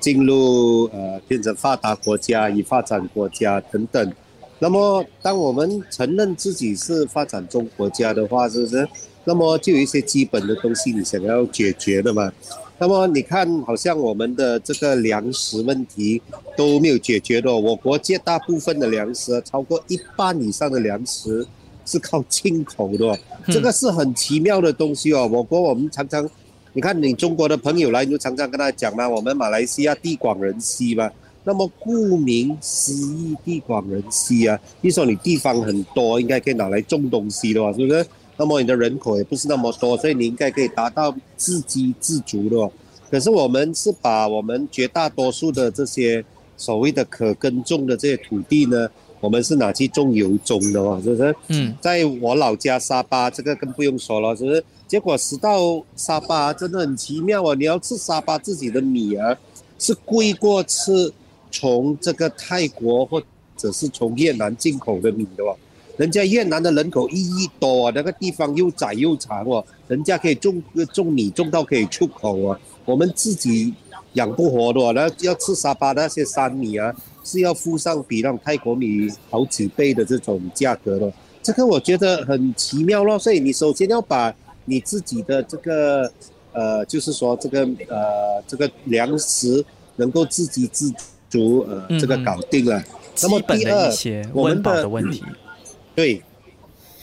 进入呃变成发达国家、已发展国家等等。那么，当我们承认自己是发展中国家的话，是不是？那么就有一些基本的东西你想要解决的嘛？那么你看，好像我们的这个粮食问题都没有解决的，我国绝大部分的粮食，超过一半以上的粮食。是靠进口的，这个是很奇妙的东西哦。我国我们常常，你看你中国的朋友来，你就常常跟他讲嘛，我们马来西亚地广人稀嘛。那么顾名思义，地广人稀啊，你说你地方很多，应该可以拿来种东西的，是不是？那么你的人口也不是那么多，所以你应该可以达到自给自足的。可是我们是把我们绝大多数的这些所谓的可耕种的这些土地呢？我们是拿去种油棕的哦，是不是？嗯，在我老家沙巴，这个更不用说了，是不是？结果食到沙巴真的很奇妙啊！你要吃沙巴自己的米啊，是贵过吃从这个泰国或者是从越南进口的米的哦。人家越南的人口一亿多，那个地方又窄又长哦，人家可以种种米种到可以出口啊。我们自己养不活的哦，那要吃沙巴那些山米啊，是要付上比那种泰国米好几倍的这种价格的。这个我觉得很奇妙咯，所以你首先要把你自己的这个呃，就是说这个呃这个粮食能够自给自足，呃，这个搞定了。那么第二我们的的问题。对，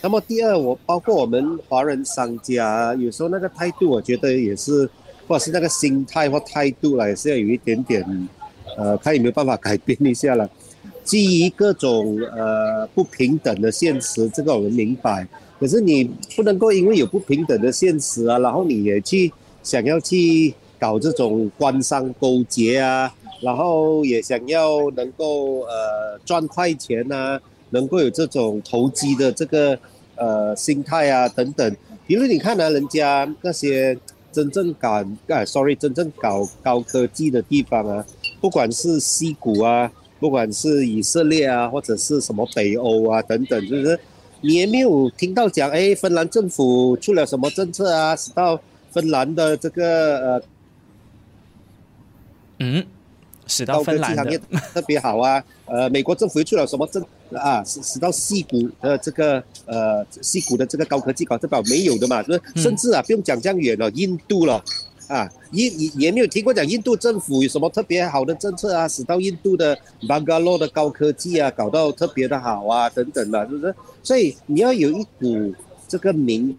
那么第二，我包括我们华人商家，有时候那个态度，我觉得也是，或者是那个心态或态度啦，也是要有一点点，呃，看有没有办法改变一下了。基于各种呃不平等的现实，这个我们明白。可是你不能够因为有不平等的现实啊，然后你也去想要去搞这种官商勾结啊，然后也想要能够呃赚快钱啊，能够有这种投机的这个呃心态啊等等。比如你看啊，人家那些真正搞啊，sorry，真正搞高科技的地方啊，不管是西谷啊，不管是以色列啊，或者是什么北欧啊等等，就是你也没有听到讲，哎，芬兰政府出了什么政策啊，使到芬兰的这个呃嗯，使到芬兰技行业的，特别好啊。呃，美国政府又出了什么政啊，使使到西谷的这个呃西谷的这个高科技搞这表没有的嘛，就是嗯甚至啊不用讲这样远了，印度了。啊，印也也没有听过讲印度政府有什么特别好的政策啊，使到印度的 Bangalore 的高科技啊搞到特别的好啊，等等的，是不是？所以你要有一股这个民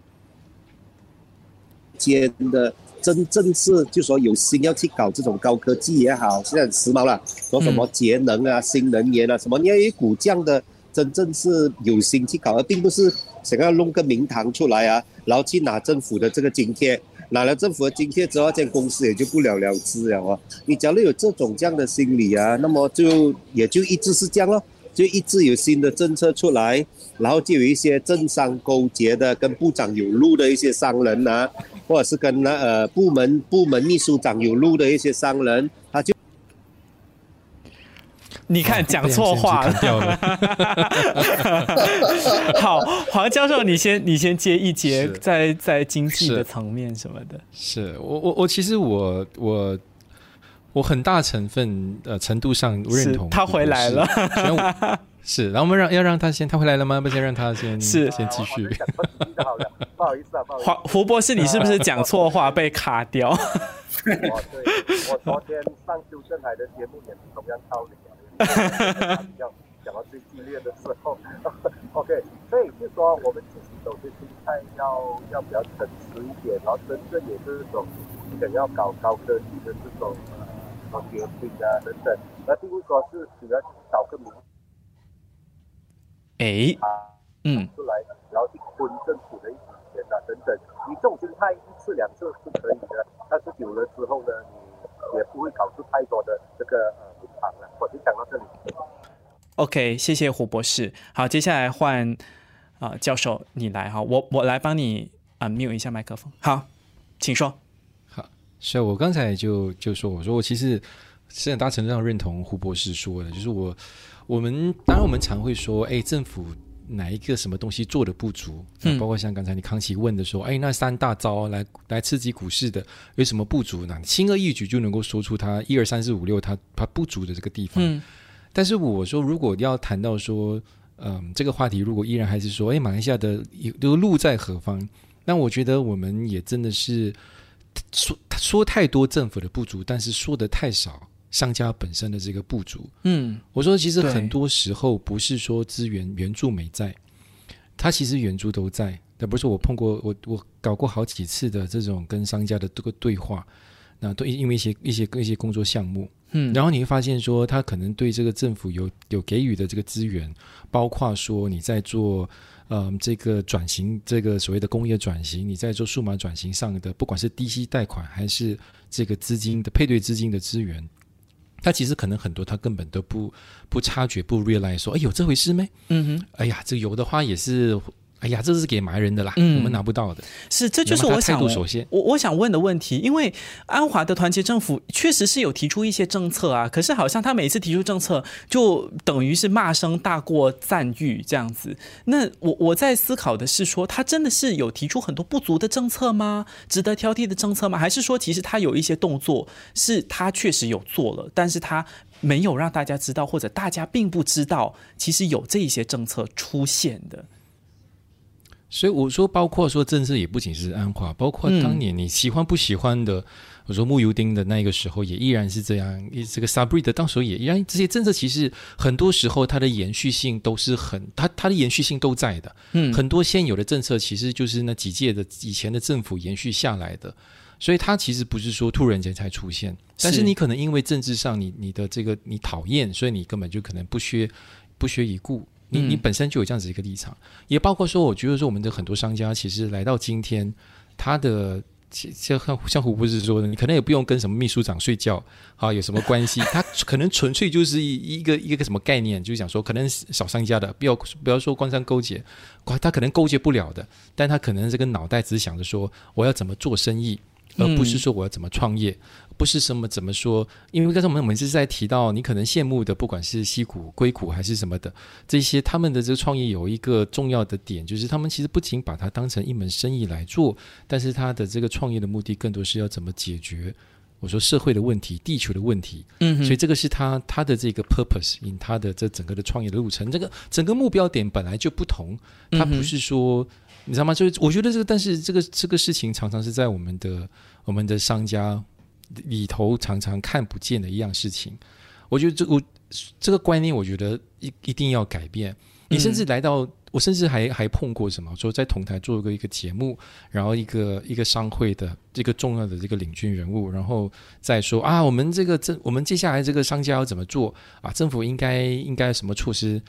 间的真正是就说有心要去搞这种高科技也好，现在很时髦了，说什么节能啊、新能源啊什么，你要有一股这样的真正是有心去搞，而并不是想要弄个名堂出来啊，然后去拿政府的这个津贴。拿了政府的津贴之后，这公司也就不了了之了啊。你假如有这种这样的心理啊，那么就也就一直是这样咯，就一直有新的政策出来，然后就有一些政商勾结的、跟部长有路的一些商人啊，或者是跟那呃部门部门秘书长有路的一些商人，他就你看讲错话了。好，黄教授，你先你先接一节，在在经济的层面什么的。是我我我其实我我我很大成分呃程度上认同他回来了是然我 是，然后我们让要让他先，他回来了吗？不先让他先是先继续好了，不好意思啊，不好意思。黄胡博士，你是不是讲错话被卡掉？哦，对，我昨天上修正海的节目也是同样道理啊，要 讲到最激烈的时候。OK，所以就说我们自己首先心态要要比较诚实一点，然后真正也是那种想要搞高科技的这种呃什么决定啊等等，而并不是说是主要就是搞个名哎，啊嗯，出来，然后去吞政府的一笔钱啊等等。你这种心态一次两次是可以的，但是久了之后呢，你也不会搞出太多的这个呃好的。我就讲到这里。OK，谢谢胡博士。好，接下来换啊、教授你来哈，我我来帮你啊 mute 一下麦克风。好，请说。好，所以，我刚才就就说，我说我其实是很大程度上认同胡博士说的，就是我我们当然我们常会说，哎，政府哪一个什么东西做的不足，嗯包括像刚才你康熙问的说，哎，那三大招来来刺激股市的有什么不足呢？轻而易举就能够说出它一二三四五六它它不足的这个地方。嗯但是我说，如果要谈到说，嗯，这个话题如果依然还是说，哎，马来西亚的有这个路在何方？那我觉得我们也真的是说说太多政府的不足，但是说的太少商家本身的这个不足。嗯我说，其实很多时候不是说资源援助没在，他其实援助都在。但不是我碰过，我我搞过好几次的这种跟商家的这个对话，那都因为一些一些一些工作项目，嗯，然后你会发现说，他可能对这个政府有有给予的这个资源，包括说你在做嗯这个转型，这个所谓的工业转型，你在做数码转型上的，不管是低息贷款还是这个资金的配对资金的资源，他其实可能很多他根本都不不察觉不 realize 说，哎有这回事没？嗯哼，哎呀，这有的话也是哎呀，这是给埋人的啦，嗯我们拿不到的。是，这就是我想首先我我想问的问题，因为安华的团结政府确实是有提出一些政策啊，可是好像他每次提出政策，就等于是骂声大过赞誉这样子。那我我在思考的是说，他真的是有提出很多不足的政策吗？值得挑剔的政策吗？还是说，其实他有一些动作是他确实有做了，但是他没有让大家知道，或者大家并不知道，其实有这一些政策出现的。所以我说，包括说政治也不仅是安化，包括当年你喜欢不喜欢的，我说木油丁的那个时候也依然是这样，这个 Sabri 的当时候也依然这些政策其实很多时候它的延续性都是很，它它的延续性都在的。嗯很多现有的政策其实就是那几届的以前的政府延续下来的。所以它其实不是说突然间才出现，但是是你可能因为政治上你你的这个你讨厌，所以你根本就可能不削不削一顾，你你嗯本身就有这样子一个立场，也包括说，我觉得说我们的很多商家其实来到今天，他的其像像像胡博士说的，你可能也不用跟什么秘书长睡觉啊有什么关系，他可能纯粹就是一一个一个什么概念，就是讲说可能小商家的不要不要说官商勾结，他可能勾结不了的，但他可能这个脑袋只想着说我要怎么做生意。而不是说我要怎么创业，不是什么怎么说，因为刚才我们我们是在提到你可能羡慕的，不管是西谷、硅谷还是什么的，这些他们的这个创业有一个重要的点，就是他们其实不仅把它当成一门生意来做，但是他的这个创业的目的更多是要怎么解决。我说社会的问题、地球的问题，嗯所以这个是他他的这个 purpose in 他的这整个的创业的路程，这个整个目标点本来就不同，他不是说、你知道吗？就是我觉得这个，但是这个这个事情常常是在我们的我们的商家里头常常看不见的一样事情。我觉得这我这个观念，我觉得一一定要改变。你甚至来到，我甚至还还碰过什么？说在同台做过一个节目，然后一个一个商会的这个重要的这个领军人物，然后再说啊，我们这个政，我们接下来这个商家要怎么做啊？政府应该应该什么措施？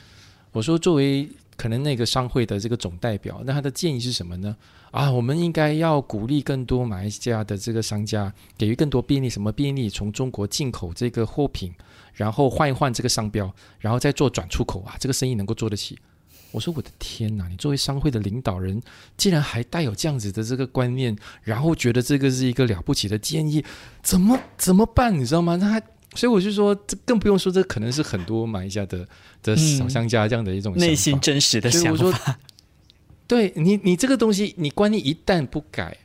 我说，作为可能那个商会的这个总代表，那他的建议是什么呢？啊，我们应该要鼓励更多马来西亚的这个商家，给予更多便利，什么便利？从中国进口这个货品，然后换一换这个商标，然后再做转出口啊，这个生意能够做得起。我说我的天哪！你作为商会的领导人，竟然还带有这样子的这个观念，然后觉得这个是一个了不起的建议，怎么怎么办？你知道吗？那还所以我就说，这更不用说，这可能是很多马来西亚的的小商家这样的一种内心真实的想所以我说法，对你，你这个东西，你观念一旦不改，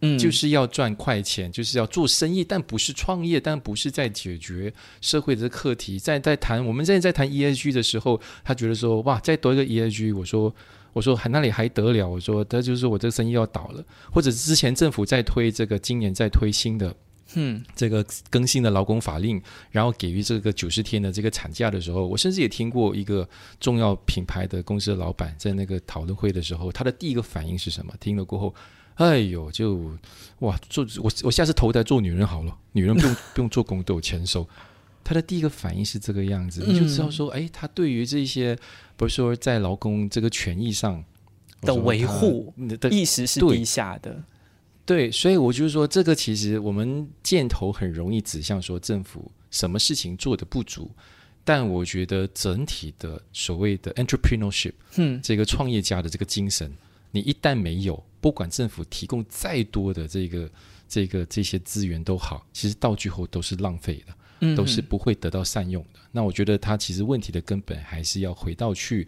嗯就是要赚快钱，就是要做生意，但不是创业，但不是在解决社会的课题。在在谈我们现在在谈 ESG 的时候，他觉得说哇，再多一个 ESG，我说我说还那里还得了？我说他就是说我这个生意要倒了，或者之前政府在推这个，今年在推新的。嗯这个更新的劳工法令，然后给予这个九十天的这个产假的时候，我甚至也听过一个重要品牌的公司的老板在那个讨论会的时候，他的第一个反应是什么？听了过后，哎呦，就哇，做我我下次投胎做女人好了，女人不用 不用做工都有钱收。他的第一个反应是这个样子，你就知道说，哎，他对于这些，不是说在劳工这个权益上的维护的意识是对低下的，对，所以我就是说，这个其实我们箭头很容易指向说政府什么事情做的不足，但我觉得整体的所谓的 entrepreneurship，嗯。这个创业家的这个精神，你一旦没有，不管政府提供再多的这个这个这些资源都好，其实到最后都是浪费的，嗯都是不会得到善用的。那我觉得它其实问题的根本还是要回到去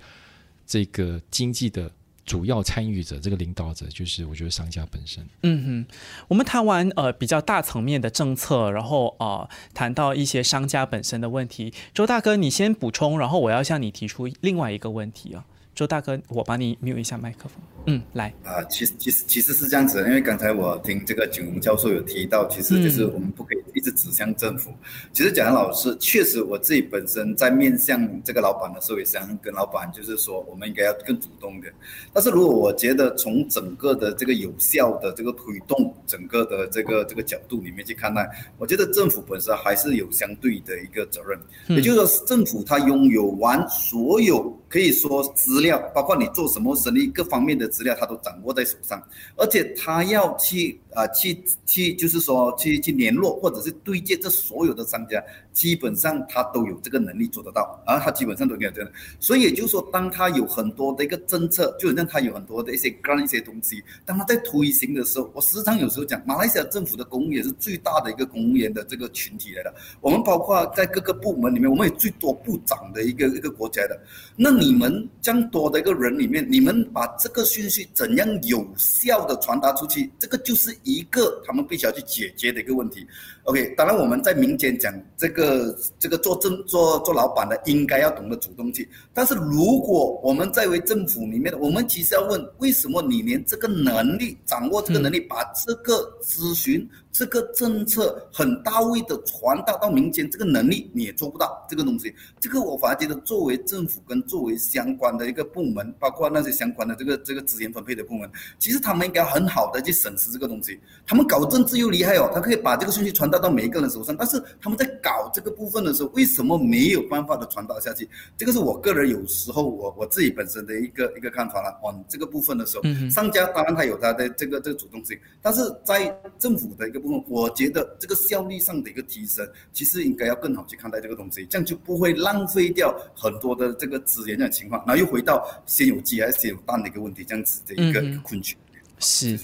这个经济的主要参与者，这个领导者就是我觉得商家本身。嗯哼，我们谈完呃比较大层面的政策，然后啊谈到一些商家本身的问题。周大哥，你先补充，然后我要向你提出另外一个问题啊。周大哥，我帮你 mute 一下麦克风。嗯，来，啊，其实其实其实是这样子的，因为刚才我听这个景荣教授有提到，其实就是我们不可以一直指向政府。其实讲的老师，确实我自己本身在面向这个老板的时候，也想跟老板就是说，我们应该要更主动一点。但是如果我觉得从整个的这个有效的这个推动整个的这个这个角度里面去看待，我觉得政府本身还是有相对的一个责任。也就是说，政府它拥有完所有可以说资料，包括你做什么生意各方面的资料，他都掌握在手上，而且他要去啊、去去，就是说去去联络或者是对接这所有的商家，基本上他都有这个能力做得到，而他基本上都有这个，所以也就是说，当他有很多的一个政策，就好像他有很多的一些干一些东西，当他在推行的时候，我时常有时候讲，马来西亚政府的公务员是最大的一个公务员的这个群体来的，我们包括在各个部门里面，我们有最多部长的一个一个国家的，那你们这样多的一个人里面，你们把这个讯息怎样有效的传达出去，这个就是一个他们必须要去解决的一个问题。OK，当然我们在民间讲这个这个做政做做老板的应该要懂得主动去，但是如果我们在为政府里面的，我们其实要问，为什么你连这个能力掌握这个能力，把这个咨询。这个政策很到位的传达到民间，这个能力你也做不到。这个东西，这个我反而觉得，作为政府跟作为相关的一个部门，包括那些相关的这个这个资源分配的部门，其实他们应该很好的去审视这个东西。他们搞政治又厉害哦，他可以把这个信息传达到每一个人手上。但是他们在搞这个部分的时候，为什么没有办法的传达下去？这个是我个人有时候我我自己本身的一个一个看法了。往这个部分的时候，商家当然他有他的这个这个主动性，但是在政府的一个。部分，我觉得这个效率上的一个提升，其实应该要更好去看待这个东西，这样就不会浪费掉很多的这个资源的情况，然后又回到先有鸡还是先有蛋的一个问题，这样子的一个困局。是。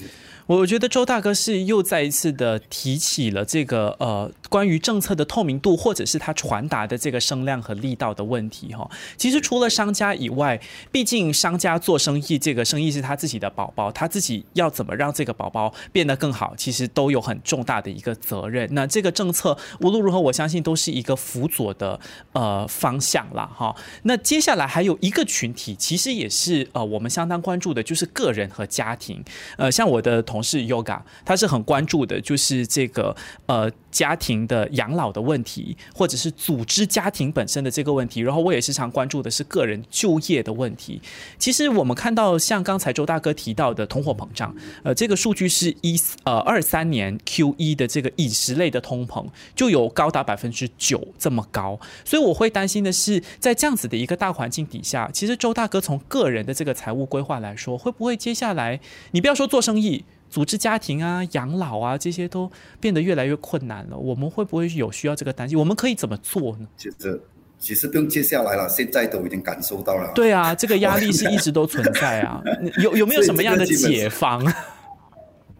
我觉得周大哥是又再一次的提起了这个呃关于政策的透明度，或者是他传达的这个声量和力道的问题哈。其实除了商家以外，毕竟商家做生意，这个生意是他自己的宝宝，他自己要怎么让这个宝宝变得更好，其实都有很重大的一个责任。那这个政策无论如何，我相信都是一个辅佐的呃方向啦哈。那接下来还有一个群体，其实也是呃我们相当关注的，就是个人和家庭。呃，像我的同。事 Yoga，他是很关注的，就是这个呃家庭的养老的问题，或者是组织家庭本身的这个问题。然后我也时常关注的是个人就业的问题。其实我们看到，像刚才周大哥提到的通货膨胀，呃，这个数据是一呃二三年 Q 一的这个饮食类的通膨就有高达百分之九这么高。所以我会担心的是，在这样子的一个大环境底下，其实周大哥从个人的这个财务规划来说，会不会接下来你不要说做生意？组织家庭啊、养老啊，这些都变得越来越困难了。我们会不会有需要这个担心？我们可以怎么做呢？其实，其实不用接下来了，现在都已经感受到了。对啊，这个压力是一直都存在啊。有有没有什么样的解方？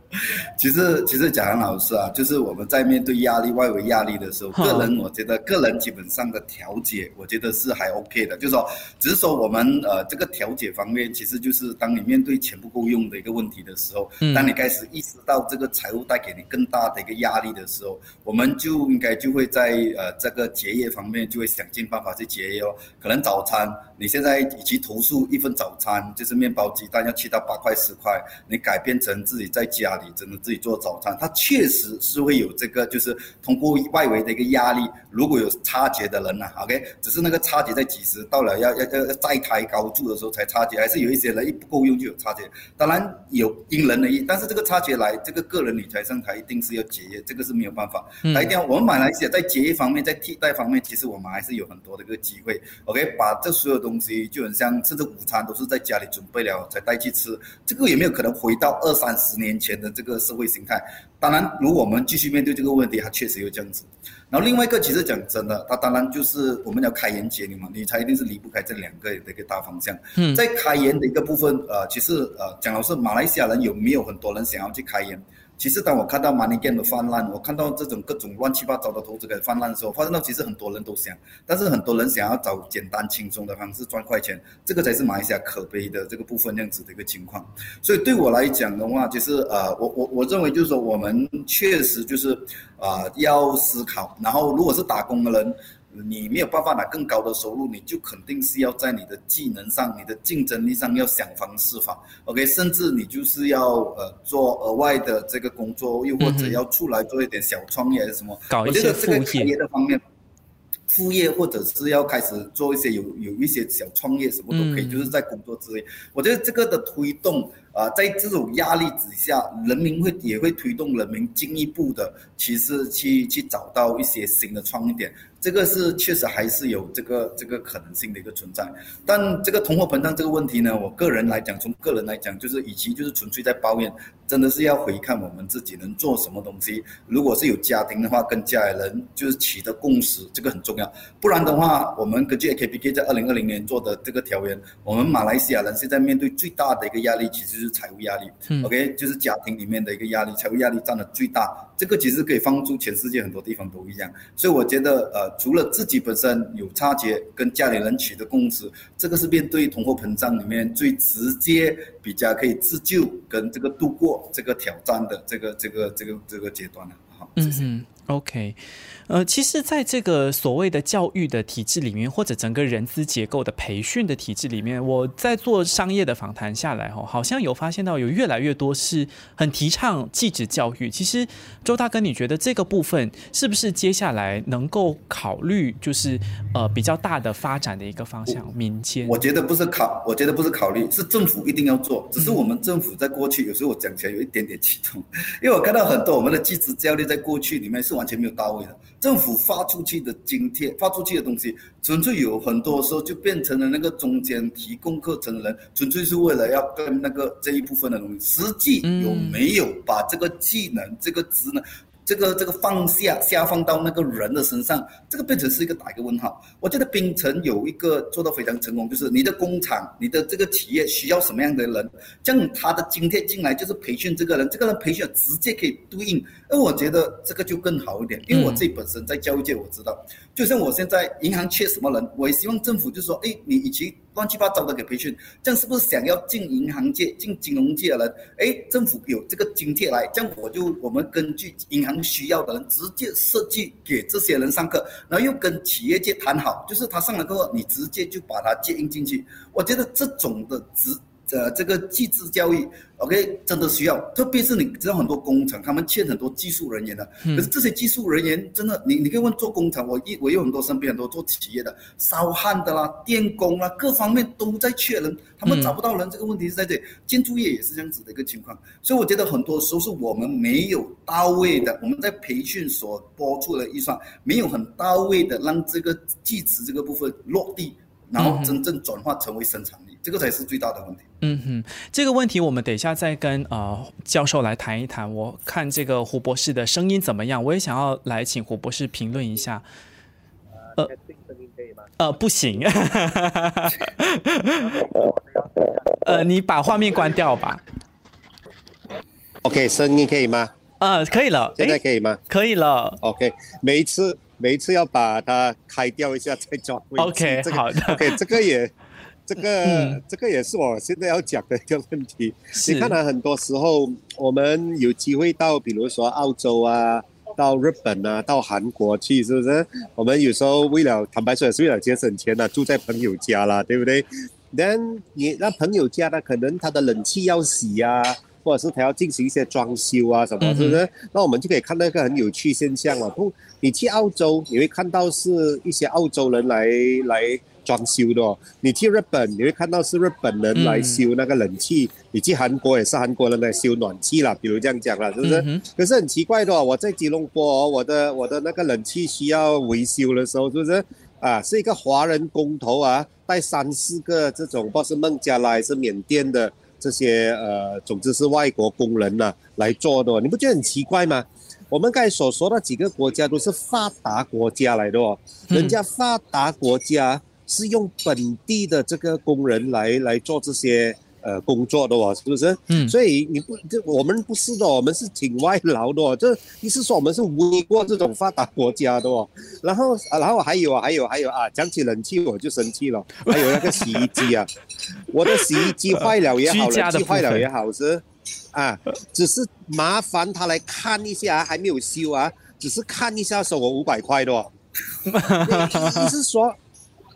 其实，其实讲很老师啊，就是我们在面对压力、外围压力的时候，个人我觉得个人基本上的调节，我觉得是还 OK 的。就是说，只是说我们呃这个调节方面，其实就是当你面对钱不够用的一个问题的时候，当你开始意识到这个财务带给你更大的一个压力的时候，我们就应该就会在呃这个节约方面就会想尽办法去节约哦。可能早餐你现在以及投诉一份早餐就是面包鸡蛋要七到八块十块，你改变成自己在家里。只能自己做早餐，它确实是会有这个，就是通过外围的一个压力，如果有差节的人呐，OK，只是那个差节在几十到了要要要再抬高住的时候才差节，还是有一些人一不够用就有差节。当然有因人而异，但是这个差节来，这个个人理财上台一定是要节约，这个是没有办法。来，一定要我们马来西亚在节约方面，在替代方面，其实我们还是有很多的一个机会。OK，把这所有东西就很像，甚至午餐都是在家里准备了才带去吃，这个有没有可能回到二三十年前的？这个社会形态，当然，如果我们继续面对这个问题，它确实有这样子。然后另外一个，其实讲真的，它当然就是我们要开源节流嘛，理财一定是离不开这两个的一个大方向。嗯，在开源的一个部分，呃，其实呃，讲老实，马来西亚人有没有很多人想要去开源？其实，当我看到 money game 的泛滥，我看到这种各种乱七八糟的投资给泛滥的时候，发现到其实很多人都想，但是很多人想要找简单轻松的方式赚快钱，这个才是马来西亚可悲的这个部分这样子的一个情况。所以对我来讲的话，就是呃，我我我认为就是说，我们确实就是啊要思考，然后如果是打工的人。你没有办法拿更高的收入，你就肯定是要在你的技能上、你的竞争力上要想方设法。OK，甚至你就是要呃做额外的这个工作，又或者要出来做一点小创业还是什么？搞一些副业的方面，副业或者是要开始做一些有有一些小创业，什么都可以，就是在工作之类。我觉得这个的推动。啊，在这种压力之下，人民会也会推动人民进一步的，其实去去找到一些新的创意点。这个是确实还是有这个这个可能性的一个存在，但这个通货膨胀这个问题呢，我个人来讲，从个人来讲，就是与其就是纯粹在抱怨，真的是要回看我们自己能做什么东西。如果是有家庭的话，跟家人就是取得共识，这个很重要。不然的话，我们根据 AKPK 在二零二零年做的这个条约，我们马来西亚人现在面对最大的一个压力，其实是财务压力。OK，就是家庭里面的一个压力，财务压力占了最大。这个其实可以放诸全世界很多地方都一样。所以我觉得，呃。除了自己本身有差别，跟家里人取得共识，这个是面对通货膨胀里面最直接、比较可以自救跟这个度过这个挑战的这个这个这个这个阶段了。好，谢谢。OK，呃，其实，在这个所谓的教育的体制里面，或者整个人资结构的培训的体制里面，我在做商业的访谈下来，哦，好像有发现到有越来越多是很提倡继职教育。其实，周大哥，你觉得这个部分是不是接下来能够考虑，就是呃比较大的发展的一个方向？民间，我觉得不是考，我觉得不是考虑，是政府一定要做。只是我们政府在过去有时候我讲起来有一点点激动，因为我看到很多我们的继职教育在过去里面是。完全没有到位的，政府发出去的津贴、发出去的东西，纯粹有很多时候就变成了那个中间提供课程的人，纯粹是为了要跟那个这一部分的东西，实际有没有把这个技能、这个职能？这个这个放下下放到那个人的身上，这个变成是一个打一个问号。我觉得冰城有一个做到非常成功，就是你的工厂、你的这个企业需要什么样的人，这样他的津贴进来就是培训这个人，这个人培训直接可以对应。而我觉得这个就更好一点，因为我自己本身在教育界我知道，就像我现在银行缺什么人，我也希望政府就说，哎，你与其。乱七八糟的给培训，这样是不是想要进银行界、进金融界的人？哎，政府有这个津贴来，这样我就我们根据银行需要的人，直接设计给这些人上课，然后又跟企业界谈好，就是他上了课后，你直接就把他接应进去。我觉得这种的直。呃，这个技职教育，OK，真的需要，特别是你知道很多工厂，他们欠很多技术人员的。可是这些技术人员真的，你你可以问做工厂，我一我有很多身边很多做企业的，烧焊的啦、电工啦，各方面都在缺人，他们找不到人。这个问题是在这里，建筑业也是这样子的一个情况。所以我觉得很多时候是我们没有到位的，我们在培训所拨出的预算没有很到位的，让这个技职这个部分落地，然后真正转化成为生产力。这个才是最大的问题。嗯哼，这个问题我们等一下再跟呃教授来谈一谈。我看这个胡博士的声音怎么样？我也想要来请胡博士评论一下。呃，声音可以吗？呃，不行。呃，你把画面关掉吧。OK，声音可以吗？呃，可以了。现在可以吗？可以了。OK，每一次每一次要把它开掉一下再装。OK，好的。OK，这个也。这个这个也是我现在要讲的一个问题。你看到很多时候我们有机会到，比如说澳洲啊，到日本啊，到韩国去，是不是？我们有时候为了坦白说也是为了节省钱呢，住在朋友家啦，对不对？Then 你那朋友家呢，可能他的冷气要洗啊，或者是他要进行一些装修啊，什么，是不是？那我们就可以看到一个很有趣现象了。不，你去澳洲，你会看到是一些澳洲人来来。装修的哦，你去日本你会看到是日本人来修那个冷气，你去韩国也是韩国人来修暖气啦，比如这样讲了，是不是？可是很奇怪的哦，我在吉隆坡，我的我的那个冷气需要维修的时候，是不是？啊，是一个华人工头啊，带三四个这种，不管是孟加拉还是缅甸的这些呃，总之是外国工人呐来做的，你不觉得很奇怪吗？我们刚才所说的几个国家都是发达国家来的哦，人家发达国家。是用本地的这个工人来来做这些呃工作的哦，是不是？嗯。所以你不这我们不是的，我们是挺外劳的哦。这意思说我们是无过这种发达国家的哦。然后然后还有啊，还有还有啊，讲起冷气我就生气了。还有那个洗衣机啊，我的洗衣机坏了也好，冷气坏了也好是啊，只是麻烦他来看一下，还没有修啊，只是看一下收我五百块的哦。意思是说。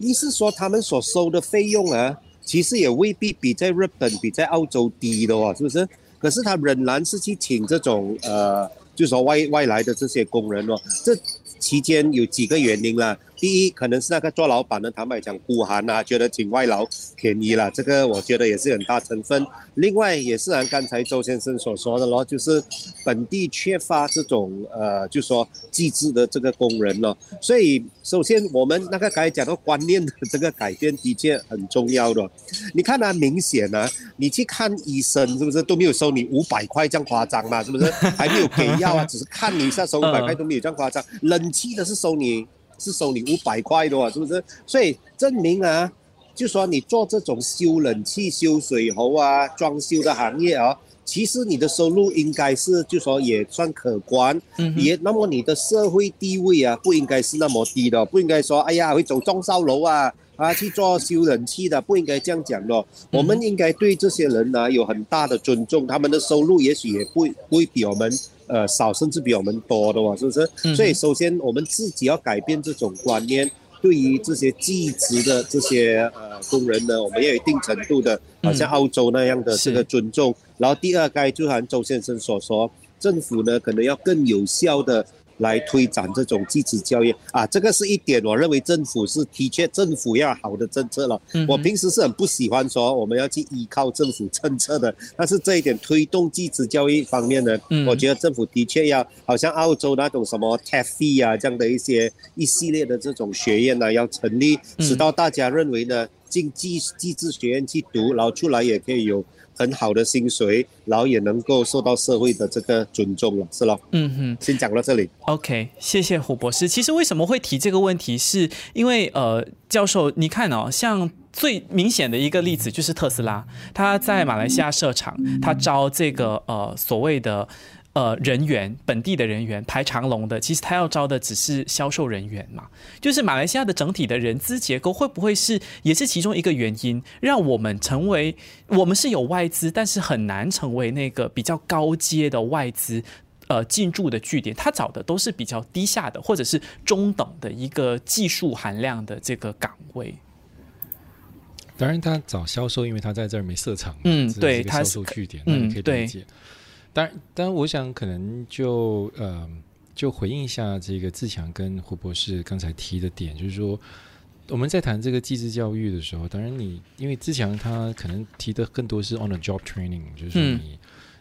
意思说，他们所收的费用啊，其实也未必比在日本、比在澳洲低的哦，是不是？可是他仍然是去请这种呃，就说外外来的这些工人哦。这期间有几个原因啦，第一可能是那个做老板的，坦白讲孤寒啊，觉得请外劳便宜了，这个我觉得也是很大成分。另外也是按刚才周先生所说的咯，就是本地缺乏这种呃，就说机制的这个工人咯。所以首先我们那个刚才讲到观念的这个改变的确很重要的。你看啊，明显啊，你去看医生是不是都没有收你五百块这样夸张嘛？是不是？还没有给药啊，只是看你一下收五百块都没有这样夸张。冷气的是收你是收你五百块的啊，是不是？所以证明啊。就说你做这种修冷气、修水喉啊、装修的行业啊，其实你的收入应该是就说也算可观，也那么你的社会地位啊不应该是那么低的，不应该说哎呀会走中烧楼啊啊去做修冷气的，不应该这样讲的。我们应该对这些人呢有很大的尊重，他们的收入也许也不不会比我们呃少，甚至比我们多的哇，是不是？所以首先我们自己要改变这种观念。对于这些技职的这些呃工人呢，我们要有一定程度的，好像澳洲那样的这个尊重。然后第二，该就像周先生所说，政府呢可能要更有效的。来推展这种继职教育啊，这个是一点，我认为政府是的确政府要好的政策了。我平时是很不喜欢说我们要去依靠政府政策的，但是这一点推动继职教育方面呢，我觉得政府的确要，好像澳洲那种什么 TAFE 啊这样的一些一系列的这种学院呢，要成立，使到大家认为呢，进技技职学院去读，然后出来也可以有。很好的薪水，然后也能够受到社会的这个尊重了，是咯。嗯哼，先讲到这里。OK，谢谢胡博士。其实为什么会提这个问题，是因为呃，教授，你看哦，像最明显的一个例子就是特斯拉，他在马来西亚设厂，他招这个呃所谓的。呃，人员本地的人员排长龙的，其实他要招的只是销售人员嘛。就是马来西亚的整体的人资结构会不会是也是其中一个原因，让我们成为我们是有外资，但是很难成为那个比较高阶的外资呃进驻的据点。他找的都是比较低下的或者是中等的一个技术含量的这个岗位。当然，他找销售，因为他在这儿没设厂，嗯，对，他销售据点，嗯，可以理解。当然，当然，我想可能就呃，就回应一下这个自强跟胡博士刚才提的点，就是说我们在谈这个技职教育的时候，当然你因为自强他可能提的更多是 on the job training，就是说你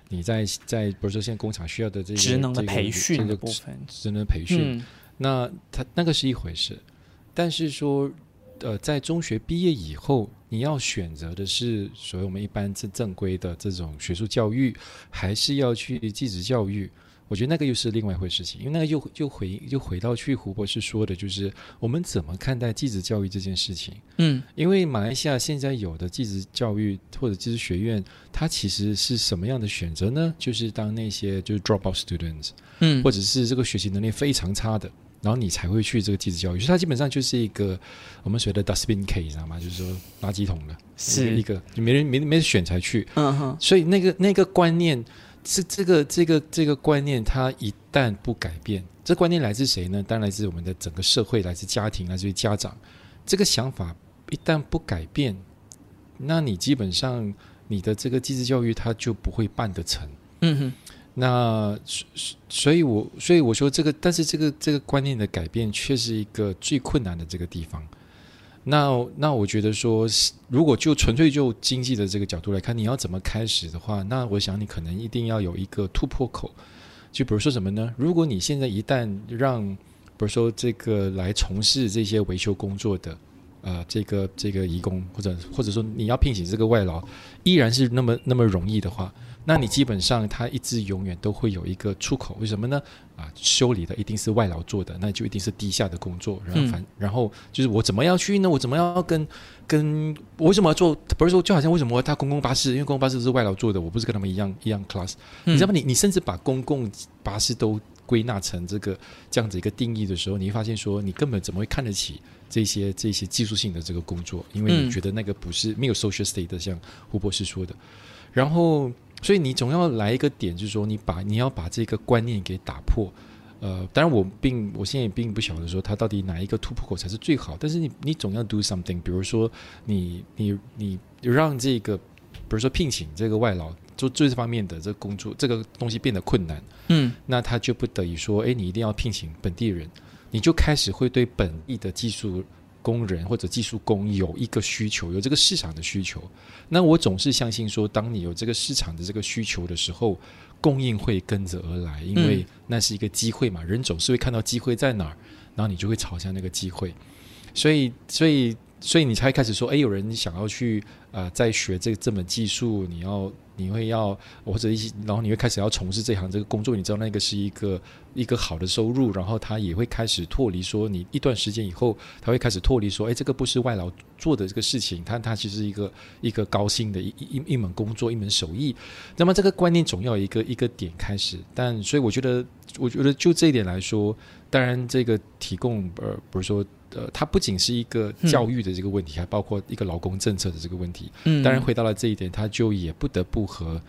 你在在比如说现在工厂需要的这个职能的培训的部分，职能培训，那他那个是一回事，但是说呃，在中学毕业以后。你要选择的是所谓我们一般正正规的这种学术教育，还是要去继职教育？我觉得那个又是另外一回事。情因为那个又又回又回到去胡博士说的，就是我们怎么看待继职教育这件事情？嗯，因为马来西亚现在有的继职教育或者继职学院，它其实是什么样的选择呢？就是当那些就是 dropout students，嗯，或者是这个学习能力非常差的。然后你才会去这个继职教育，所以它基本上就是一个我们所谓的 dustbin case，知道吗？就是说垃圾桶的，是一个没人没没人选才去。嗯哼。所以那个那个观念，是这个这个这个观念，它一旦不改变，这观念来自谁呢？当然来自我们的整个社会，来自家庭，来自于家长。这个想法一旦不改变，那你基本上你的这个继职教育，它就不会办得成。嗯哼。那所所以，我所以我说这个，但是这个这个观念的改变，却是一个最困难的这个地方。那那我觉得说，如果就纯粹就经济的这个角度来看，你要怎么开始的话，那我想你可能一定要有一个突破口。就比如说什么呢？如果你现在一旦让，比如说这个来从事这些维修工作的，呃，这个这个义工，或者或者说你要聘请这个外劳，依然是那么那么容易的话。那你基本上，它一直永远都会有一个出口，为什么呢？啊，修理的一定是外劳做的，那就一定是低下的工作。然后反，然后就是我怎么样去呢？我怎么样跟跟我为什么要做？不是说就好像为什么他公共巴士，因为公共巴士是外劳做的，我不是跟他们一样一样 class。你知道吗？你你甚至把公共巴士都归纳成这个这样子一个定义的时候，你会发现说，你根本怎么会看得起这些这些技术性的这个工作？因为你觉得那个不是没有 social state 的，像胡博士说的，然后。所以你总要来一个点，就是说你把你要把这个观念给打破。呃，当然我并我现在也并不晓得说他到底哪一个突破口才是最好，但是你你总要 do something。比如说你你你让这个，比如说聘请这个外劳做做这方面的这个工作，这个东西变得困难，嗯，那他就不得已说，哎，你一定要聘请本地人。你就开始会对本地的技术工人或者技术工有一个需求，有这个市场的需求。那我总是相信说，当你有这个市场的这个需求的时候，供应会跟着而来，因为那是一个机会嘛。人总是会看到机会在哪儿，然后你就会朝向那个机会。所以，所以。所以你才开始说，哎，有人想要去呃，在学这这门技术，你要你会要或者一些，然后你会开始要从事这行这个工作，你知道那个是一个一个好的收入，然后他也会开始脱离说，你一段时间以后，他会开始脱离说，哎，这个不是外劳做的这个事情，他他其实一个一个高薪的一一一门工作，一门手艺。那么这个观念总要一个一个点开始，但所以我觉得，我觉得就这一点来说，当然这个提供呃，不是说。呃，它不仅是一个教育的这个问题，还包括一个劳工政策的这个问题。嗯，当然回到了这一点，它就也不得不和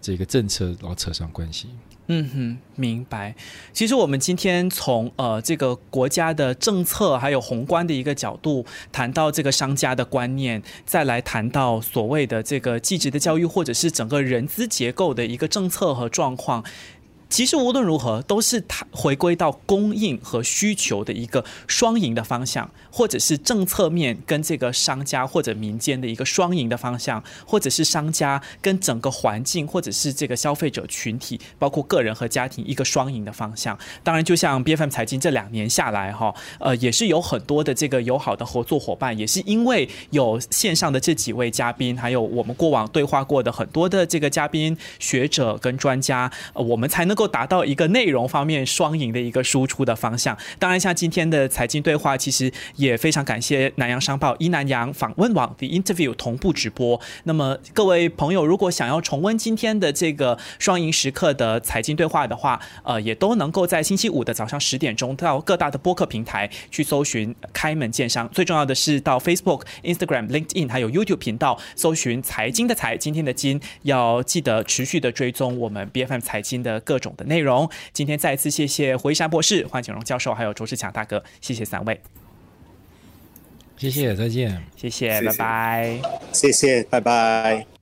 这个政策然后扯上关系。嗯哼，明白。其实我们今天从呃这个国家的政策还有宏观的一个角度谈到这个商家的观念，再来谈到所谓的这个继职的教育，或者是整个人资结构的一个政策和状况。其实无论如何，都是它回归到供应和需求的一个双赢的方向，或者是政策面跟这个商家或者民间的一个双赢的方向，或者是商家跟整个环境或者是这个消费者群体，包括个人和家庭一个双赢的方向。当然，就像 B F M 财经这两年下来哈，呃，也是有很多的这个友好的合作伙伴，也是因为有线上的这几位嘉宾，还有我们过往对话过的很多的这个嘉宾、学者跟专家，呃，我们才能。够达到一个内容方面双赢的一个输出的方向。当然，像今天的财经对话，其实也非常感谢南洋商报一南洋访问网的 interview 同步直播。那么各位朋友，如果想要重温今天的这个双赢时刻的财经对话的话，呃，也都能够在星期五的早上十点钟到各大的播客平台去搜寻开门见商。最重要的是到 Facebook、Instagram、LinkedIn 还有 YouTube 频道搜寻财经的财，今天的金要记得持续的追踪我们 BFM 财经的各种种。的内容，今天再次谢谢胡一山博士、黄景荣教授，还有卓志强大哥，谢谢三位，谢谢，再见，谢谢，拜拜，谢谢，拜拜。